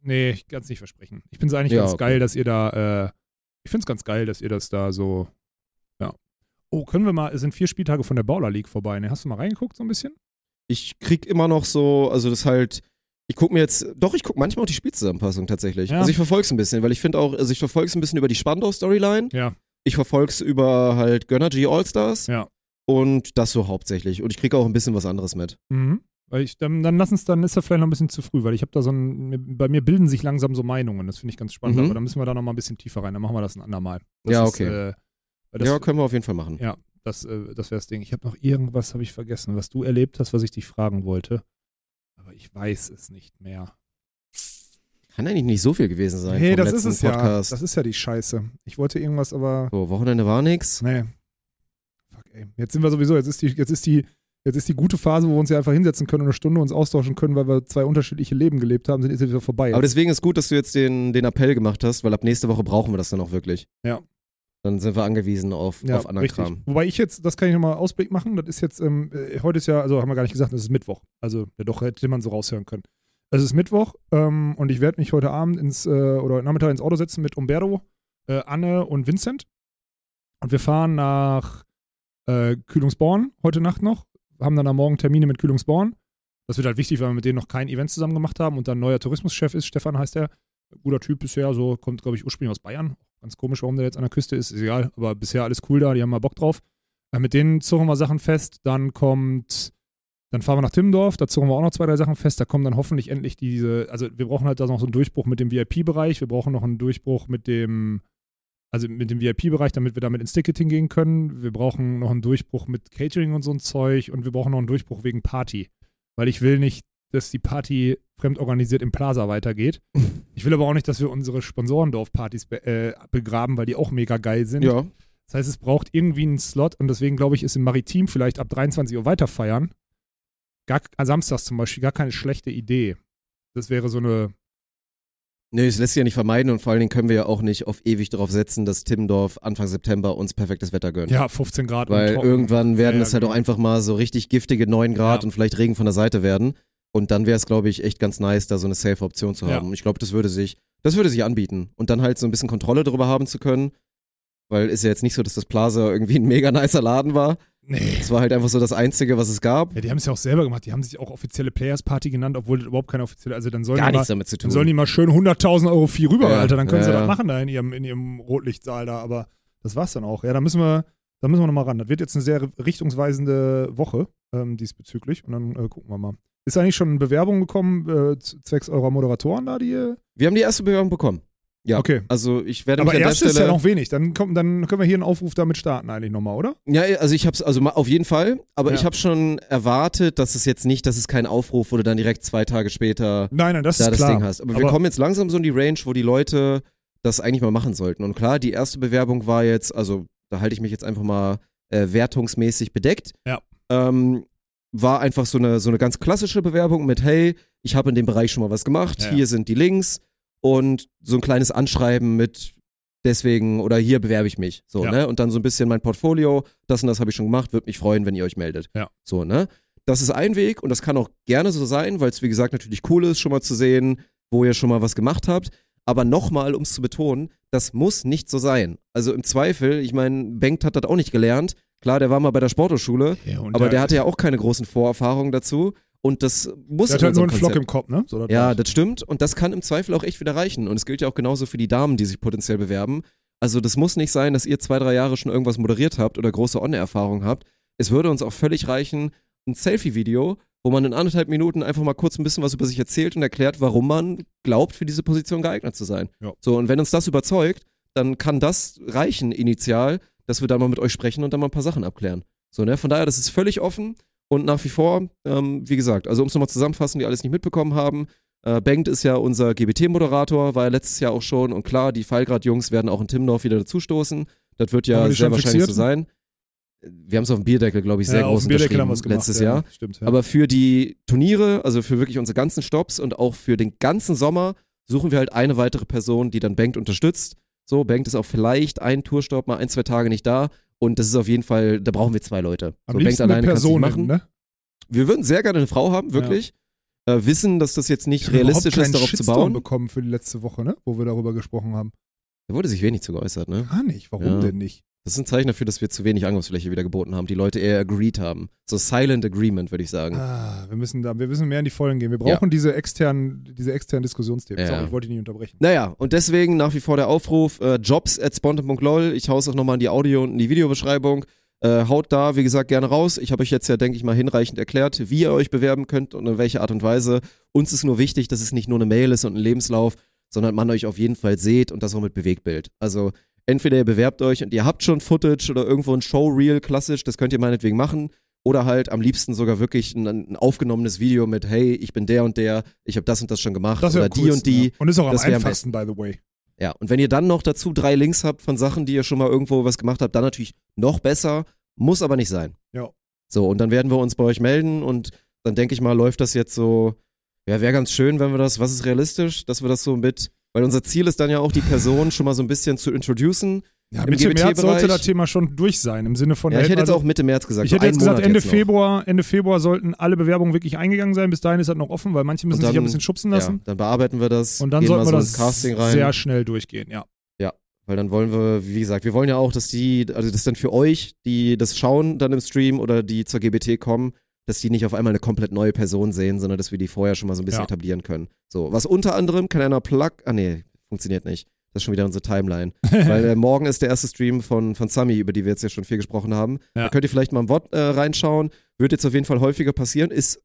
Nee, ich kann es nicht versprechen. Ich finde es eigentlich Ja, ganz okay. geil, dass ihr da. Äh, ich finde es ganz geil, dass ihr das da so. Ja. Oh, können wir mal. Es sind vier Spieltage von der Baller League vorbei. Ne? Hast du mal reingeguckt so ein bisschen? ich krieg immer noch so, also das halt, ich guck mir jetzt, doch, ich guck manchmal auch die Spielzusammenfassung tatsächlich. Ja. Also ich verfolg's ein bisschen, weil ich finde auch, also ich verfolg's ein bisschen über die Spandau-Storyline. Ja. Ich verfolg's über halt Gönnergy All-Stars. Ja. Und das so hauptsächlich. Und ich krieg auch ein bisschen was anderes mit. Mhm. Weil ich, dann, dann lass uns, dann ist das vielleicht noch ein bisschen zu früh, weil ich habe da so ein, bei mir bilden sich langsam so Meinungen, das finde ich ganz spannend, Mhm. aber dann müssen wir da noch mal ein bisschen tiefer rein, dann machen wir das ein andermal. Das Ja, ist, okay. äh, weil das, ja, können wir auf jeden Fall machen. Ja, das, äh, das wäre das Ding. Ich habe noch irgendwas, habe ich vergessen, was du erlebt hast, was ich dich fragen wollte. Ich weiß es nicht mehr. Kann eigentlich nicht so viel gewesen sein. Vom das ist es Podcast. ja. Das ist ja die Scheiße. Ich wollte irgendwas, aber. so, Wochenende war nix. Nee. Fuck, ey. Jetzt sind wir sowieso, jetzt ist die, jetzt ist die, jetzt ist die gute Phase, wo wir uns ja einfach hinsetzen können und eine Stunde uns austauschen können, weil wir zwei unterschiedliche Leben gelebt haben, sind jetzt wieder vorbei. Aber deswegen ist gut, dass du jetzt den, den Appell gemacht hast, weil ab nächste Woche brauchen wir das dann auch wirklich. Ja. Dann sind wir angewiesen auf, ja, auf anderen richtig. Kram. Wobei ich jetzt, das kann ich nochmal Ausblick machen, das ist jetzt, ähm, äh, heute ist ja, also haben wir gar nicht gesagt, das ist Mittwoch. Also, ja, doch hätte man so raushören können. Es ist Mittwoch ähm, und ich werde mich heute Abend ins, äh, oder Nachmittag ins Auto setzen mit Umberto, äh, Anne und Vincent. Und wir fahren nach äh, Kühlungsborn heute Nacht noch, haben dann am Morgen Termine mit Kühlungsborn. Das wird halt wichtig, weil wir mit denen noch kein Event zusammen gemacht haben und dann neuer Tourismuschef ist, Stefan heißt er. Guter Typ bisher, so kommt, glaube ich, ursprünglich aus Bayern. Ganz komisch, warum der jetzt an der Küste ist, ist egal, aber bisher alles cool da, die haben mal Bock drauf. Äh, mit denen zogen wir Sachen fest, dann kommt, dann fahren wir nach Timmendorf, da zogen wir auch noch zwei, drei Sachen fest, da kommen dann hoffentlich endlich diese, also wir brauchen halt da noch so einen Durchbruch mit dem VIP-Bereich, wir brauchen noch einen Durchbruch mit dem, also mit dem VIP-Bereich, damit wir damit ins Ticketing gehen können. Wir brauchen noch einen Durchbruch mit Catering und so ein Zeug und wir brauchen noch einen Durchbruch wegen Party. Weil ich will nicht, dass die Party fremdorganisiert im Plaza weitergeht. Ich will aber auch nicht, dass wir unsere Sponsorendorf-Partys be äh, begraben, weil die auch mega geil sind. Ja. Das heißt, es braucht irgendwie einen Slot und deswegen glaube ich, ist im Maritim vielleicht ab 23 Uhr weiterfeiern. Gar, äh, samstags zum Beispiel gar keine schlechte Idee. Das wäre so eine, Nee, es lässt sich ja nicht vermeiden und vor allen Dingen können wir ja auch nicht auf ewig darauf setzen, dass Timmendorf Anfang September uns perfektes Wetter gönnt. ja, 15 Grad. Weil irgendwann werden Ja, es halt genau. auch einfach mal so richtig giftige 9 Grad Ja. und vielleicht Regen von der Seite werden. Und dann wäre es, glaube ich, echt ganz nice, da so eine safe Option zu Ja. haben. Ich glaube, das würde sich, das würde sich anbieten. Und dann halt so ein bisschen Kontrolle darüber haben zu können. Weil ist ja jetzt nicht so, dass das Plaza irgendwie ein mega nicer Laden war. Nee. Es war halt einfach so das Einzige, was es gab. Ja, die haben es ja auch selber gemacht. Die haben sich auch offizielle Players Party genannt, obwohl das überhaupt keine offizielle. Also dann sollen Gar die mal, nichts damit zu tun. dann sollen die mal schön 100.000 Euro Vieh rüber, Ja, Alter. Dann können ja, sie ja. das machen da in ihrem, in ihrem Rotlichtsaal da. Aber das war's dann auch. Ja, da müssen wir, da müssen wir nochmal ran. Das wird jetzt eine sehr richtungsweisende Woche ähm, diesbezüglich. Und dann äh, gucken wir mal. Ist eigentlich schon eine Bewerbung gekommen äh, zwecks eurer Moderatoren da, die wir haben die erste Bewerbung bekommen. Ja. Okay. Also ich werde Aber mich an der erst ist Stelle. ja noch wenig. Dann, kommt, dann können wir hier einen Aufruf damit starten eigentlich nochmal, oder? Ja, also ich hab's, also ma- auf jeden Fall, aber Ja. ich habe schon erwartet, dass es jetzt nicht, dass es kein Aufruf, du dann direkt zwei Tage später Nein, nein, das da ist das klar. Ding hast. Aber, wir kommen jetzt langsam so in die Range, wo die Leute das eigentlich mal machen sollten. Und klar, die erste Bewerbung war jetzt, also da halte ich mich jetzt einfach mal äh, wertungsmäßig bedeckt. Ja. Ähm, war einfach so eine, so eine ganz klassische Bewerbung mit, hey, ich habe in dem Bereich schon mal was gemacht, Ja. hier sind die Links und so ein kleines Anschreiben mit deswegen oder hier bewerbe ich mich. So, Ja. ne? Und dann so ein bisschen mein Portfolio, das und das habe ich schon gemacht, würde mich freuen, wenn ihr euch meldet. Ja. So, ne? Das ist ein Weg und das kann auch gerne so sein, weil es wie gesagt natürlich cool ist, schon mal zu sehen, wo ihr schon mal was gemacht habt. Aber nochmal, um es zu betonen, das muss nicht so sein. Also im Zweifel, ich meine, Bengt hat das auch nicht gelernt. Klar, der war mal bei der Sporthochschule, Ja, aber der hatte ja auch keine großen Vorerfahrungen dazu. Und das muss der hat halt nur einen Flock Konzept- im Kopf, ne? So, das ja, das stimmt. Und das kann im Zweifel auch echt wieder reichen. Und es gilt ja auch genauso für die Damen, die sich potenziell bewerben. Also das muss nicht sein, dass ihr zwei, drei Jahre schon irgendwas moderiert habt oder große On-Erfahrung habt. Es würde uns auch völlig reichen, ein Selfie-Video, wo man in anderthalb Minuten einfach mal kurz ein bisschen was über sich erzählt und erklärt, warum man glaubt, für diese Position geeignet zu sein. Ja. So, und wenn uns das überzeugt, dann kann das reichen initial, dass wir da mal mit euch sprechen und dann mal ein paar Sachen abklären. So, ne? Von daher, das ist völlig offen und nach wie vor, ähm, wie gesagt, also um es nochmal zusammenfassen, die alles nicht mitbekommen haben, äh, Bengt ist ja unser GBT-Moderator, war ja letztes Jahr auch schon und klar, die Fallgrad-Jungs werden auch in Timmendorf wieder dazustoßen. Das wird ja sehr wahrscheinlich so sein. Wir haben es auf dem Bierdeckel, glaube ich, sehr ja, groß auf dem Bierdeckel haben gemacht, letztes ja, Jahr. Stimmt, ja. Aber für die Turniere, also für wirklich unsere ganzen Stops und auch für den ganzen Sommer, suchen wir halt eine weitere Person, die dann Bengt unterstützt. So, Bengt ist auch vielleicht ein Tourstopp mal ein, zwei Tage nicht da. Und das ist auf jeden Fall, da brauchen wir zwei Leute. Am so, liebsten eine kann's nicht Person, machen. ne? Wir würden sehr gerne eine Frau haben, wirklich. Äh, wissen, dass das jetzt nicht realistisch ist, darauf zu Shitstorm bauen. bekommen für die letzte Woche, ne? Wo wir darüber gesprochen haben. Da wurde sich wenig zu geäußert, ne? Gar nicht. Warum Ja. denn nicht? Das ist ein Zeichen dafür, dass wir zu wenig Angriffsfläche wieder geboten haben. Die Leute eher agreed haben. So Silent Agreement, würde ich sagen. Ah, wir müssen da, wir müssen mehr in die Vollen gehen. Wir brauchen diese externen, diese externen Diskussionsthemen. Ja. Sorry, ich wollte dich nicht unterbrechen. Naja, und deswegen nach wie vor der Aufruf, äh, jobs at spontan.lol. Ich hau's auch nochmal in die Audio- und in die Videobeschreibung. Äh, haut da, wie gesagt, gerne raus. Ich habe euch jetzt ja, denke ich mal, hinreichend erklärt, wie ihr euch bewerben könnt und in welcher Art und Weise. Uns ist nur wichtig, dass es nicht nur eine Mail ist und ein Lebenslauf, sondern man euch auf jeden Fall seht und das auch mit Bewegtbild. Also entweder ihr bewerbt euch und ihr habt schon Footage oder irgendwo ein Showreel klassisch, das könnt ihr meinetwegen machen. oder halt am liebsten sogar wirklich ein, ein aufgenommenes Video mit, hey, ich bin der und der, ich habe das und das schon gemacht Das oder die und die. Ja. Und ist auch am einfachsten, by the way. Ja, und wenn ihr dann noch dazu drei Links habt von Sachen, die ihr schon mal irgendwo was gemacht habt, dann natürlich noch besser, muss aber nicht sein. Ja. So, und dann werden wir uns bei euch melden und dann denke ich mal, läuft das jetzt so, ja, wäre ganz schön, wenn wir das, was ist realistisch, dass wir das so mit, weil unser Ziel ist dann ja auch, die Person schon mal so ein bisschen zu introducen. Ja, Mitte März sollte das Thema schon durch sein, im Sinne von. Ja, ich hätte jetzt also, auch Mitte März gesagt. Ich so hätte jetzt gesagt, Monat Ende jetzt. Februar, Ende Februar sollten alle Bewerbungen wirklich eingegangen sein. Bis dahin ist das noch offen, weil manche müssen Und sich ja ein dann- bisschen schubsen Ja, lassen. dann bearbeiten wir das. Und dann sollten wir so das Casting rein. sehr schnell durchgehen, ja. Weil dann wollen wir, wie gesagt, wir wollen ja auch, dass die, also das dann für euch, die das schauen dann im Stream oder die zur GBT kommen, dass die nicht auf einmal eine komplett neue Person sehen, sondern dass wir die vorher schon mal so ein bisschen Ja. etablieren können. So, was unter anderem kann einer Plug, ah nee, funktioniert nicht. Das ist schon wieder unsere Timeline. Weil äh, morgen ist der erste Stream von, von Sami, über die wir jetzt ja schon viel gesprochen haben. Ja. Da könnt ihr vielleicht mal im Wort äh, reinschauen. Wird jetzt auf jeden Fall häufiger passieren. Ist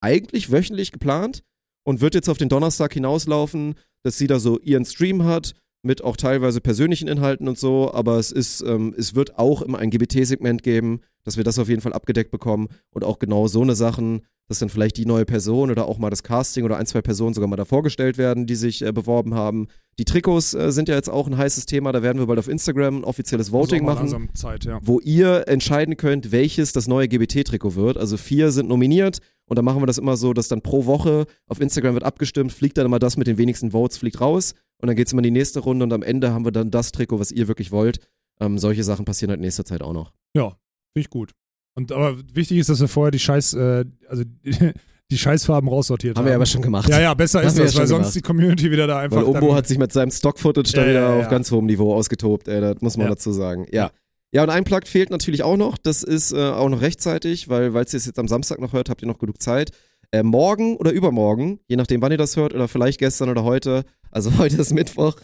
eigentlich wöchentlich geplant und wird jetzt auf den Donnerstag hinauslaufen, dass sie da so ihren Stream hat mit auch teilweise persönlichen Inhalten und so, aber es ist, ähm, es wird auch immer ein GBT-Segment geben, dass wir das auf jeden Fall abgedeckt bekommen und auch genau so eine Sachen, dass dann vielleicht die neue Person oder auch mal das Casting oder ein, zwei Personen sogar mal da vorgestellt werden, die sich äh, beworben haben. Die Trikots äh, sind ja jetzt auch ein heißes Thema, da werden wir bald auf Instagram ein offizielles Voting machen Zeit, ja. wo ihr entscheiden könnt, welches das neue GBT-Trikot wird. Also vier sind nominiert und dann machen wir das immer so, dass dann pro Woche auf Instagram wird abgestimmt, fliegt dann immer das mit den wenigsten Votes, fliegt raus und dann geht es immer in die nächste Runde und am Ende haben wir dann das Trikot, was ihr wirklich wollt. Ähm, solche Sachen passieren halt in nächster Zeit auch noch. Ja, finde ich gut. Und aber wichtig ist, dass wir vorher die Scheiß, äh, also die, Scheißfarben raussortiert haben. Haben wir aber schon gemacht. Ja, ja, besser Haben ist das, ja weil sonst gemacht. die Community wieder da einfach. Weil dann, hat sich mit seinem Stock-Footage da Ja, wieder ja, auf ganz hohem Niveau ausgetobt, ey, das muss man dazu sagen. Ja. Ja, und ein Plug fehlt natürlich auch noch. Das ist äh, auch noch rechtzeitig, weil, falls ihr es jetzt am Samstag noch hört, habt ihr noch genug Zeit. Äh, morgen oder übermorgen, je nachdem, wann ihr das hört, oder vielleicht gestern oder heute. Also heute ist Mittwoch.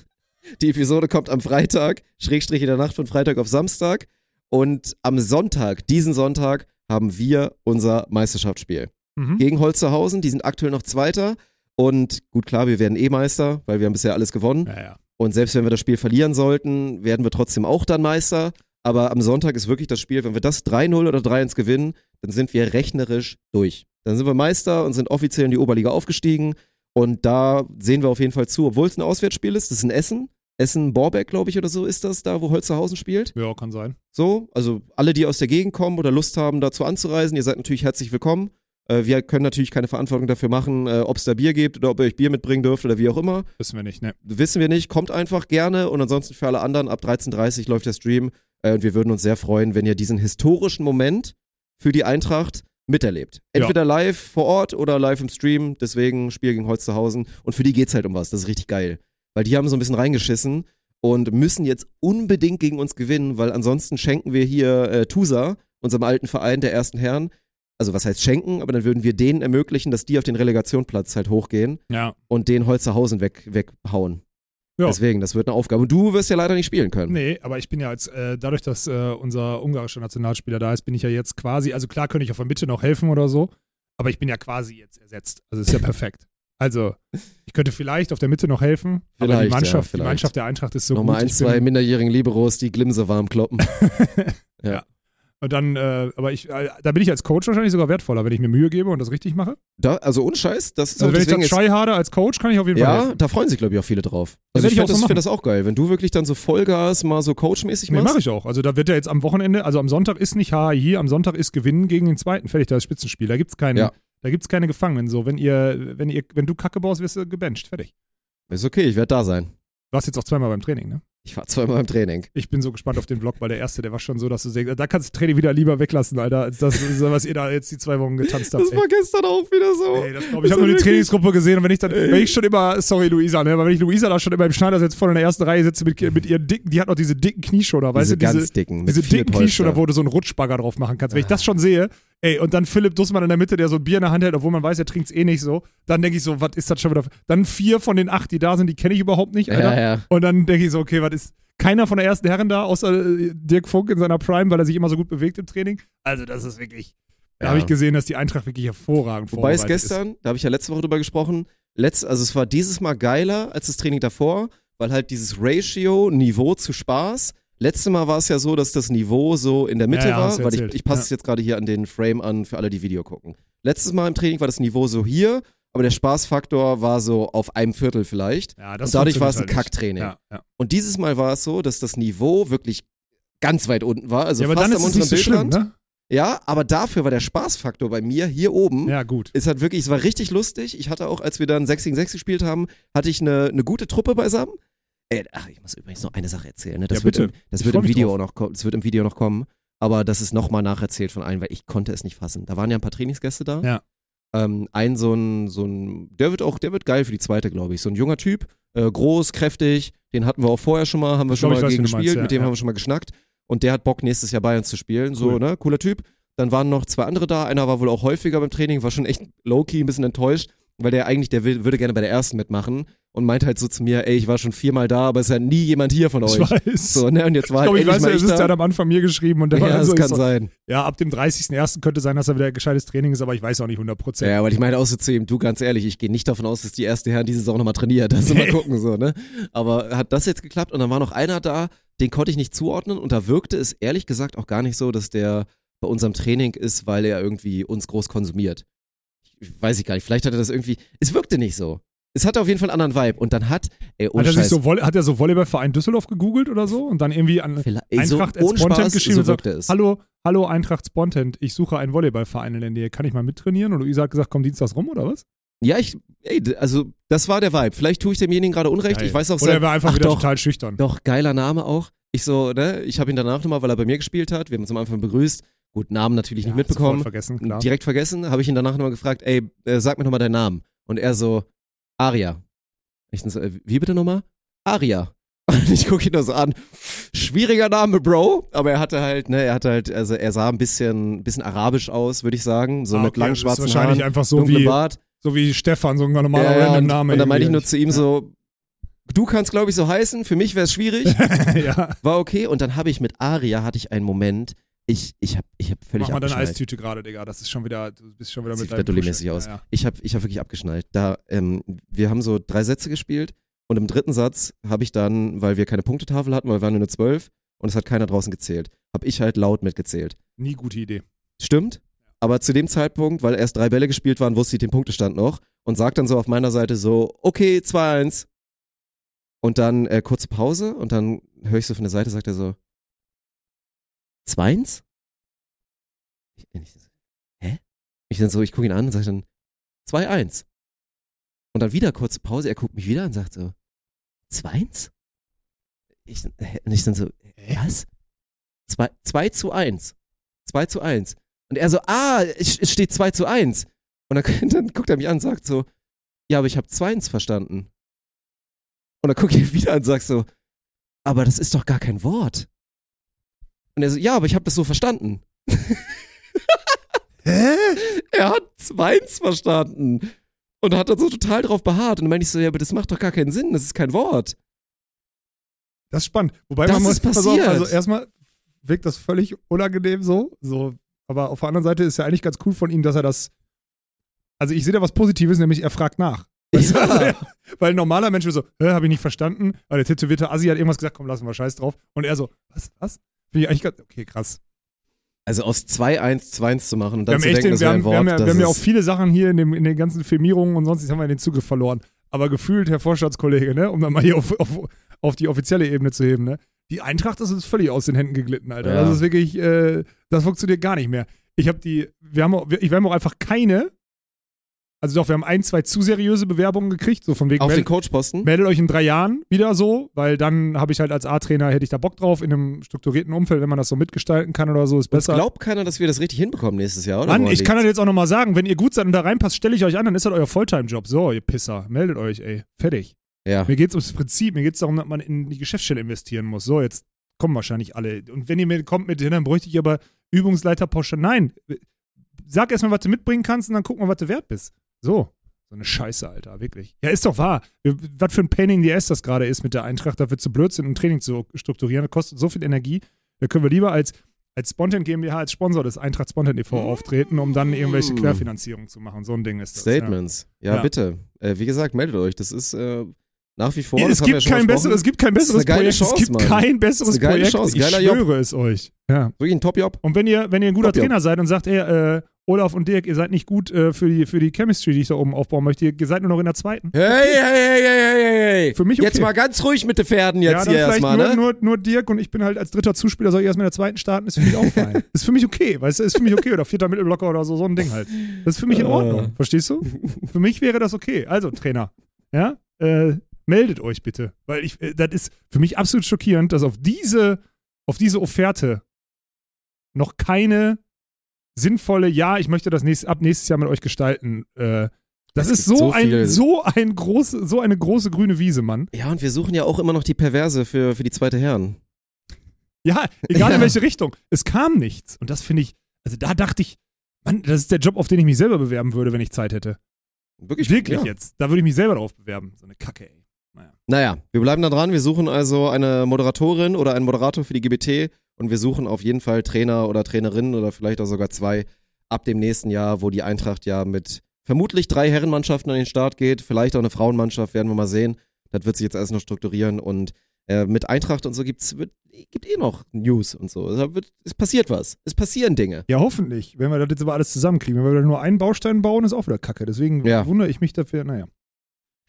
Die Episode kommt am Freitag, Schrägstrich in der Nacht von Freitag auf Samstag. Und am Sonntag, diesen Sonntag, haben wir unser Meisterschaftsspiel Mhm. gegen Holzerhausen. Die sind aktuell noch Zweiter. Und gut, klar, wir werden eh Meister, weil wir haben bisher alles gewonnen. Ja, ja. Und selbst wenn wir das Spiel verlieren sollten, werden wir trotzdem auch dann Meister. Aber am Sonntag ist wirklich das Spiel, wenn wir das 3-0 oder 3-1 gewinnen, dann sind wir rechnerisch durch. Dann sind wir Meister und sind offiziell in die Oberliga aufgestiegen. Und da sehen wir auf jeden Fall zu, obwohl es ein Auswärtsspiel ist, das ist in Essen. Essen-Borbeck, glaube ich, oder so ist das, da wo Holzerhausen spielt. ja, kann sein. So, also alle, die aus der Gegend kommen oder Lust haben, dazu anzureisen, ihr seid natürlich herzlich willkommen. Äh, wir können natürlich keine Verantwortung dafür machen, äh, ob es da Bier gibt oder ob ihr euch Bier mitbringen dürft oder wie auch immer. Wissen wir nicht, ne? Wissen wir nicht, kommt einfach gerne und ansonsten für alle anderen ab 13.30 Uhr läuft der Stream äh, und wir würden uns sehr freuen, wenn ihr diesen historischen Moment für die Eintracht miterlebt. Ja. Entweder live vor Ort oder live im Stream, deswegen Spiel gegen Holzhausen und für die geht's halt um was, das ist richtig geil. Weil die haben so ein bisschen reingeschissen und müssen jetzt unbedingt gegen uns gewinnen, weil ansonsten schenken wir hier äh, Tusa, unserem alten Verein der ersten Herren, also was heißt schenken, aber dann würden wir denen ermöglichen, dass die auf den Relegationplatz halt hochgehen Ja. und den Holzerhausen weg, weghauen. Ja. Deswegen, das wird eine Aufgabe. Und du wirst ja leider nicht spielen können. Nee, aber ich bin ja jetzt, äh, dadurch, dass äh, unser ungarischer Nationalspieler da ist, bin ich ja jetzt quasi, also klar könnte ich auf der Mitte noch helfen oder so, aber ich bin ja quasi jetzt ersetzt. Also ist ja perfekt. Also, ich könnte vielleicht auf der Mitte noch helfen, aber die Vielleicht, ja, Mannschaft, die vielleicht. Mannschaft der Eintracht ist so Nochmal gut. ein, ich zwei minderjährigen Liberos, die Glimse warm kloppen. und dann, äh, aber ich, äh, da bin ich als Coach wahrscheinlich sogar wertvoller, wenn ich mir Mühe gebe und das richtig mache. Da, also ohne Scheiß, das ist Also, wenn ich ist, Tryharder als Coach, kann ich auf jeden Fall ja, helfen. da freuen sich, glaube ich, auch viele drauf. Also werd ich ich finde so das, find das auch geil, wenn du wirklich dann so Vollgas mal so coachmäßig Nee, machst. mache ich auch. Also da wird ja jetzt am Wochenende, also am Sonntag ist nicht HAI, am Sonntag ist Gewinnen gegen den zweiten. Fertig, da ist Spitzenspiel. Da gibt's keine, Ja. da gibt's keine Gefangenen. So, wenn ihr, wenn ihr, wenn du Kacke baust, wirst du gebencht. Fertig. Ist okay, ich werde da sein. Du warst jetzt auch zweimal beim Training, ne? Ich war zweimal im Training. Ich bin so gespannt auf den Vlog, weil der erste, der war schon so, dass du denkst, da kannst du Training wieder lieber weglassen, Alter, als das, was ihr da jetzt die zwei Wochen getanzt habt. Das ey. war gestern auch wieder so. Ey, das glaub ich. Ich habe nur die Trainingsgruppe gesehen und wenn ich dann, wenn ich schon immer, sorry Luisa, ne, aber wenn ich Luisa da schon immer im Schneidersitz vorne in der ersten Reihe sitze mit, mit ihren dicken, die hat noch diese dicken Knieschoner, weißt diese du, diese, ganz dicken. diese dicken Polster. Knieschoner, wo du so einen Rutschbagger drauf machen kannst. Wenn ich das schon sehe, ey, und dann Philipp Dussmann in der Mitte, der so ein Bier in der Hand hält, obwohl man weiß, er trinkt es eh nicht so, dann denke ich so, was ist das schon wieder? Dann vier von den acht, die da sind, die kenne ich überhaupt nicht, Alter. Ja, ja. Und dann denke ich so, okay, was ist keiner von der ersten Herren da, außer äh, Dirk Funk in seiner Prime, weil er sich immer so gut bewegt im Training. Also das ist wirklich, da Ja. habe ich gesehen, dass die Eintracht wirklich hervorragend Wobei es vorbereitet gestern, da habe ich ja letzte Woche drüber gesprochen, letzt, also es war dieses Mal geiler als das Training davor, weil halt dieses Ratio Niveau zu Spaß Letztes Mal war es ja so, dass das Niveau so in der Mitte Ja, ja, war, weil ich, ich passe Ja. es jetzt gerade hier an den Frame an für alle, die Video gucken. Letztes Mal im Training war das Niveau so hier, aber der Spaßfaktor war so auf einem Viertel vielleicht. Ja, Und dadurch war es ein halt Kacktraining. Ja, ja. Und dieses Mal war es so, dass das Niveau wirklich ganz weit unten war, also ja, aber fast am so unteren schlimm, Bildrand. ne? Ja, aber dafür war der Spaßfaktor bei mir hier oben. Ja, gut. Es hat wirklich, es war richtig lustig. Ich hatte auch, als wir dann 6 gegen 6 gespielt haben, hatte ich eine, eine gute Truppe beisammen. Ey, ach, ich muss übrigens noch eine Sache erzählen. Ne? Das, Ja, wird, bitte. im, das wird im Video noch kommen. Das wird im Video noch kommen. Aber das ist nochmal nacherzählt von allen, weil ich konnte es nicht fassen. Da waren ja ein paar Trainingsgäste da. Ja. Ähm, ein so ein, so ein, der wird auch, der wird geil für die zweite, glaube ich. So ein junger Typ, äh, groß, kräftig. Den hatten wir auch vorher schon mal, haben wir schon mal weiß, gegen du meinst, gespielt. ja, mit dem ja. haben wir schon mal geschnackt. Und der hat Bock, nächstes Jahr bei uns zu spielen. So, Cool. ne? Cooler Typ. Dann waren noch zwei andere da. Einer war wohl auch häufiger beim Training, war schon echt low-key, ein bisschen enttäuscht, weil der eigentlich, der will, würde gerne bei der ersten mitmachen und meinte halt so zu mir, ey, ich war schon viermal da, aber es ist ja nie jemand hier von euch. Ich weiß. So, ne? Und jetzt war ich halt ich weiß, mal ja, es ich ist da. dann am Anfang mir geschrieben und der war ja, dann das so, kann so, sein. ja, ab dem 30.01. könnte sein, dass er wieder ein gescheites Training ist, aber ich weiß auch nicht 100%. Ja, weil ich meine auch so zu ihm, du ganz ehrlich, ich gehe nicht davon aus, dass die erste Herren diese Saison nochmal trainiert. Also mal Nee. gucken so, ne? Aber hat das jetzt geklappt und dann war noch einer da, den konnte ich nicht zuordnen und da wirkte es ehrlich gesagt auch gar nicht so, dass der bei unserem Training ist, weil er irgendwie uns groß konsumiert. Ich, weiß ich gar nicht, vielleicht hat er das irgendwie, es wirkte nicht so. Es hatte auf jeden Fall einen anderen Vibe und dann hat, ey, ohne Hat er, Scheiß, so, Volley- hat er so Volleyballverein Düsseldorf gegoogelt oder so und dann irgendwie an vielleicht- so Eintracht ohne Spontent geschrieben so und sagt, es. hallo, hallo Eintracht Spontent, ich suche einen Volleyballverein in der Nähe, kann ich mal mittrainieren? Und Luisa hat gesagt, komm dienstags rum oder was? Ja, ich, ey, also das war der Vibe. Vielleicht tue ich demjenigen gerade Unrecht. Geil. Ich weiß auch Oder sein- er war einfach Ach wieder doch, total schüchtern. Doch, geiler Name auch. Ich so, ne, ich habe ihn danach nochmal, weil er bei mir gespielt hat. Wir haben uns am Anfang begrüßt. Gut, Namen natürlich nicht Ja, mitbekommen. sofort vergessen, klar. Direkt vergessen. Habe ich ihn danach nochmal gefragt, ey, äh, sag mir nochmal deinen Namen. Und er so, Aria. Ich so, äh, wie bitte nochmal? Aria. Und ich gucke ihn nur so an. Schwieriger Name, Bro. Aber er hatte halt, ne, er hatte halt, also er sah ein bisschen, bisschen arabisch aus, würde ich sagen. So Ah, mit okay, langen das ist schwarzen wahrscheinlich Haaren, einfach so wie, Bart. so wie Stefan, so ein normaler Ja, random und, Name. und dann meinte ich nur zu ihm so, du kannst glaube ich so heißen, für mich wäre es schwierig. ja. War okay. Und dann habe ich mit Aria, hatte ich einen Moment, ich, ich habe ich hab völlig Mach mal deine. Eistüte gerade, Digga. Das ist schon wieder, du bist schon wieder Sieht mit deinem Bretoli-mäßig Pusher. aus. Ja, ja. Ich habe ich hab wirklich abgeschnallt. Da, ähm, wir haben so drei Sätze gespielt und im dritten Satz habe ich dann, weil wir keine Punktetafel hatten, weil wir waren nur zwölf und es hat keiner draußen gezählt, habe ich halt laut mitgezählt. Nie gute Idee. Stimmt? Aber zu dem Zeitpunkt, weil erst drei Bälle gespielt waren, wusste ich den Punktestand noch und sagt dann so auf meiner Seite so, okay, 2-1. Und dann äh, kurze Pause und dann höre ich so von der Seite, sagt er so, 2-1? Ich, ich, hä? Ich dann so, ich gucke ihn an und sage dann, 2-1. Und dann wieder kurze Pause, er guckt mich wieder und sagt so, 2-1? Ich, und ich dann so, was? 2, 2 zu 1. 2 zu 1. Und er so, ah, es steht 2 zu 1. Und dann, dann guckt er mich an und sagt so, ja, aber ich habe 2-1 verstanden. Und dann ich ihn wieder an und sag so, aber das ist doch gar kein Wort. Und er so, ja, aber ich habe das so verstanden. Hä? Er hat 2-1 verstanden. Und hat dann so total drauf beharrt. Und dann meinte ich so, ja, aber das macht doch gar keinen Sinn, das ist kein Wort. Das ist spannend. Wobei Das man muss, ist auf, passiert. also erstmal wirkt das völlig unangenehm so, so. Aber auf der anderen Seite ist ja eigentlich ganz cool von ihm, dass er das. Also ich sehe da was Positives, nämlich er fragt nach. Ja. also Weil ein normaler Mensch würde so, habe ich nicht verstanden. Aber der tätowierte Assi hat irgendwas gesagt, komm, lassen wir Scheiß drauf. Und er so, was, was? Finde ich eigentlich ganz, okay, krass. Also aus 2-1 2-1 zu machen und dann haben, zu denken, den, das wir, wäre ein haben, Wort, wir haben ja, wir haben ja auch viele Sachen hier in, dem, in den ganzen Firmierungen und sonst jetzt haben wir den Zugriff verloren. Aber gefühlt, Herr Vorstandskollege, ne, um dann mal hier auf, auf, auf die offizielle Ebene zu heben, ne? Die Eintracht ist völlig aus den Händen geglitten, Alter. Ja. Das ist wirklich, äh, das funktioniert gar nicht mehr. Ich habe die, wir haben auch, wir, wir haben auch einfach keine, also doch, wir haben ein, zwei zu seriöse Bewerbungen gekriegt, so von wegen, auf den meldet, Coachposten. meldet euch in drei Jahren wieder so, weil dann habe ich halt als A-Trainer, hätte ich da Bock drauf, in einem strukturierten Umfeld, wenn man das so mitgestalten kann oder so, ist besser. glaubt keiner, dass wir das richtig hinbekommen nächstes Jahr, oder? Mann, ich kann das jetzt auch nochmal sagen, wenn ihr gut seid und da reinpasst, stelle ich euch an, dann ist das euer Volltime-Job. So, ihr Pisser, meldet euch, ey. Fertig. Ja. Mir geht's ums Prinzip, mir geht's darum, dass man in die Geschäftsstelle investieren muss. So, jetzt kommen wahrscheinlich alle. Und wenn ihr mir kommt mit, dann bräuchte ich aber Übungsleiter Porsche. Nein. Sag erstmal, was du mitbringen kannst und dann guck mal, was du wert bist. So. So eine Scheiße, Alter, wirklich. Ja, ist doch wahr. Was für ein Pain in the Ass das gerade ist mit der Eintracht, dafür zu blöd sind, ein Training zu strukturieren. Das kostet so viel Energie. Da können wir lieber als, als Spontan GmbH, als Sponsor des Eintracht Spontan e.V. auftreten, um dann irgendwelche. Querfinanzierungen zu machen. So ein Ding ist das. Statements. Ja, Ja. bitte. Äh, wie gesagt, meldet euch. Das ist, äh, Nach wie vor. es, gibt schon kein besseres, es gibt kein besseres Projekt. Chance, es gibt Mann. kein besseres Projekt. Chance, ich geiler Job. schwöre es euch. Ja. Wirklich ein Top-Job. Und wenn ihr, wenn ihr ein guter ja. Trainer seid und sagt, ey, äh, Olaf und Dirk, ihr seid nicht gut äh, für, die, für die Chemistry, die ich da oben aufbauen möchte, ihr seid nur noch in der zweiten. Hey, hey, hey, hey, hey, hey. Für mich Jetzt okay. mal ganz ruhig mit den Pferden jetzt ja, hier erstmal, nur, ne? nur, nur Dirk und ich bin halt als dritter Zuspieler, soll ich erstmal in der zweiten starten, ist für mich auch fein. ist für mich okay, weißt du, ist für mich okay. Oder vierter Mittelblocker oder so, so ein Ding halt. Das ist für mich in Äh. Ordnung, verstehst du? Für mich wäre das okay. Also, Trainer, ja, äh, meldet euch bitte. Weil ich, äh, das ist für mich absolut schockierend, dass auf diese, auf diese Offerte noch keine sinnvolle, ja, ich möchte das nächst, ab nächstes Jahr mit euch gestalten. Äh, das Es ist so, so ein, so ein große, so eine große grüne Wiese, Mann. Ja, und wir suchen ja auch immer noch die Perverse für, für die zweite Herren. Ja, egal Ja. in welche Richtung. Es kam nichts. Und das finde ich, also da dachte ich, Mann, das ist der Job, auf den ich mich selber bewerben würde, wenn ich Zeit hätte. Wirklich? Wirklich ja. jetzt. Da würde ich mich selber drauf bewerben. So eine Kacke, ey. Naja. Naja, wir bleiben da dran. Wir suchen also eine Moderatorin oder einen Moderator für die GBT und wir suchen auf jeden Fall Trainer oder Trainerinnen oder vielleicht auch sogar zwei ab dem nächsten Jahr, wo die Eintracht ja mit vermutlich drei Herrenmannschaften an den Start geht. Vielleicht auch eine Frauenmannschaft, werden wir mal sehen. Das wird sich jetzt alles noch strukturieren und äh, mit Eintracht und so gibt's wird, gibt eh noch News und so. Da wird, es passiert was. Es passieren Dinge. Ja, hoffentlich. Wenn wir das jetzt aber alles zusammenkriegen. Wenn wir nur einen Baustein bauen, ist auch wieder Kacke. Deswegen Ja. wundere ich mich dafür. Naja.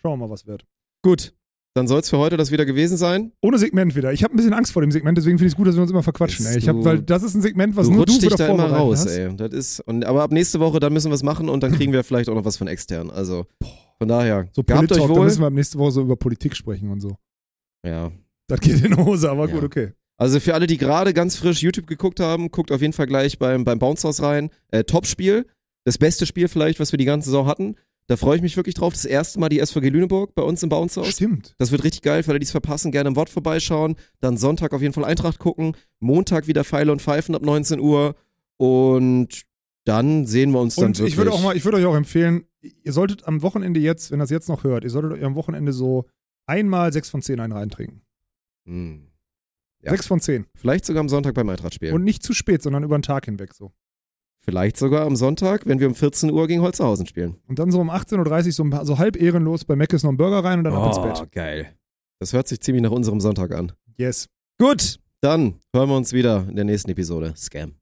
Schauen wir mal, was wird. Gut, dann soll es für heute das wieder gewesen sein. Ohne Segment wieder. Ich habe ein bisschen Angst vor dem Segment, deswegen finde ich es gut, dass wir uns immer verquatschen. Ey. Ich hab, weil das ist ein Segment, was du nur du dich wieder da immer raus, hast. ey. Das ist, und, aber ab nächste Woche, dann müssen wir es machen und dann kriegen wir vielleicht auch noch was von extern. Also von daher, So gehabt euch wohl. müssen wir ab nächste Woche so über Politik sprechen und so. Ja. Das geht in die Hose, aber Ja. gut, okay. Also für alle, die gerade ganz frisch YouTube geguckt haben, guckt auf jeden Fall gleich beim, beim Bounce House rein. Äh, Top-Spiel. Das beste Spiel vielleicht, was wir die ganze Saison hatten. Da freue ich mich wirklich drauf. Das erste Mal die SVG Lüneburg bei uns im Bounce House. Stimmt. Das wird richtig geil, für alle, die es verpassen, gerne im Wort vorbeischauen. Dann Sonntag auf jeden Fall Eintracht gucken. Montag wieder Pfeile und Pfeifen ab 19 Uhr. Und dann sehen wir uns dann Und wirklich. ich würde auch mal, ich würde euch auch empfehlen, ihr solltet am Wochenende jetzt, wenn ihr das jetzt noch hört, ihr solltet euch am Wochenende so einmal sechs von zehn einen reintrinken. Hm. Ja. Sechs von zehn. Vielleicht sogar am Sonntag beim Eintracht-Spiel. Und nicht zu spät, sondern über den Tag hinweg so. Vielleicht sogar am Sonntag, wenn wir um 14 Uhr gegen Holzerhausen spielen. Und dann so um 18.30 Uhr so, paar- so halb ehrenlos bei Meckes noch einen Burger rein und dann ab ins Bett. Oh, geil. Das hört sich ziemlich nach unserem Sonntag an. Yes. Gut, dann hören wir uns wieder in der nächsten Episode. Scam.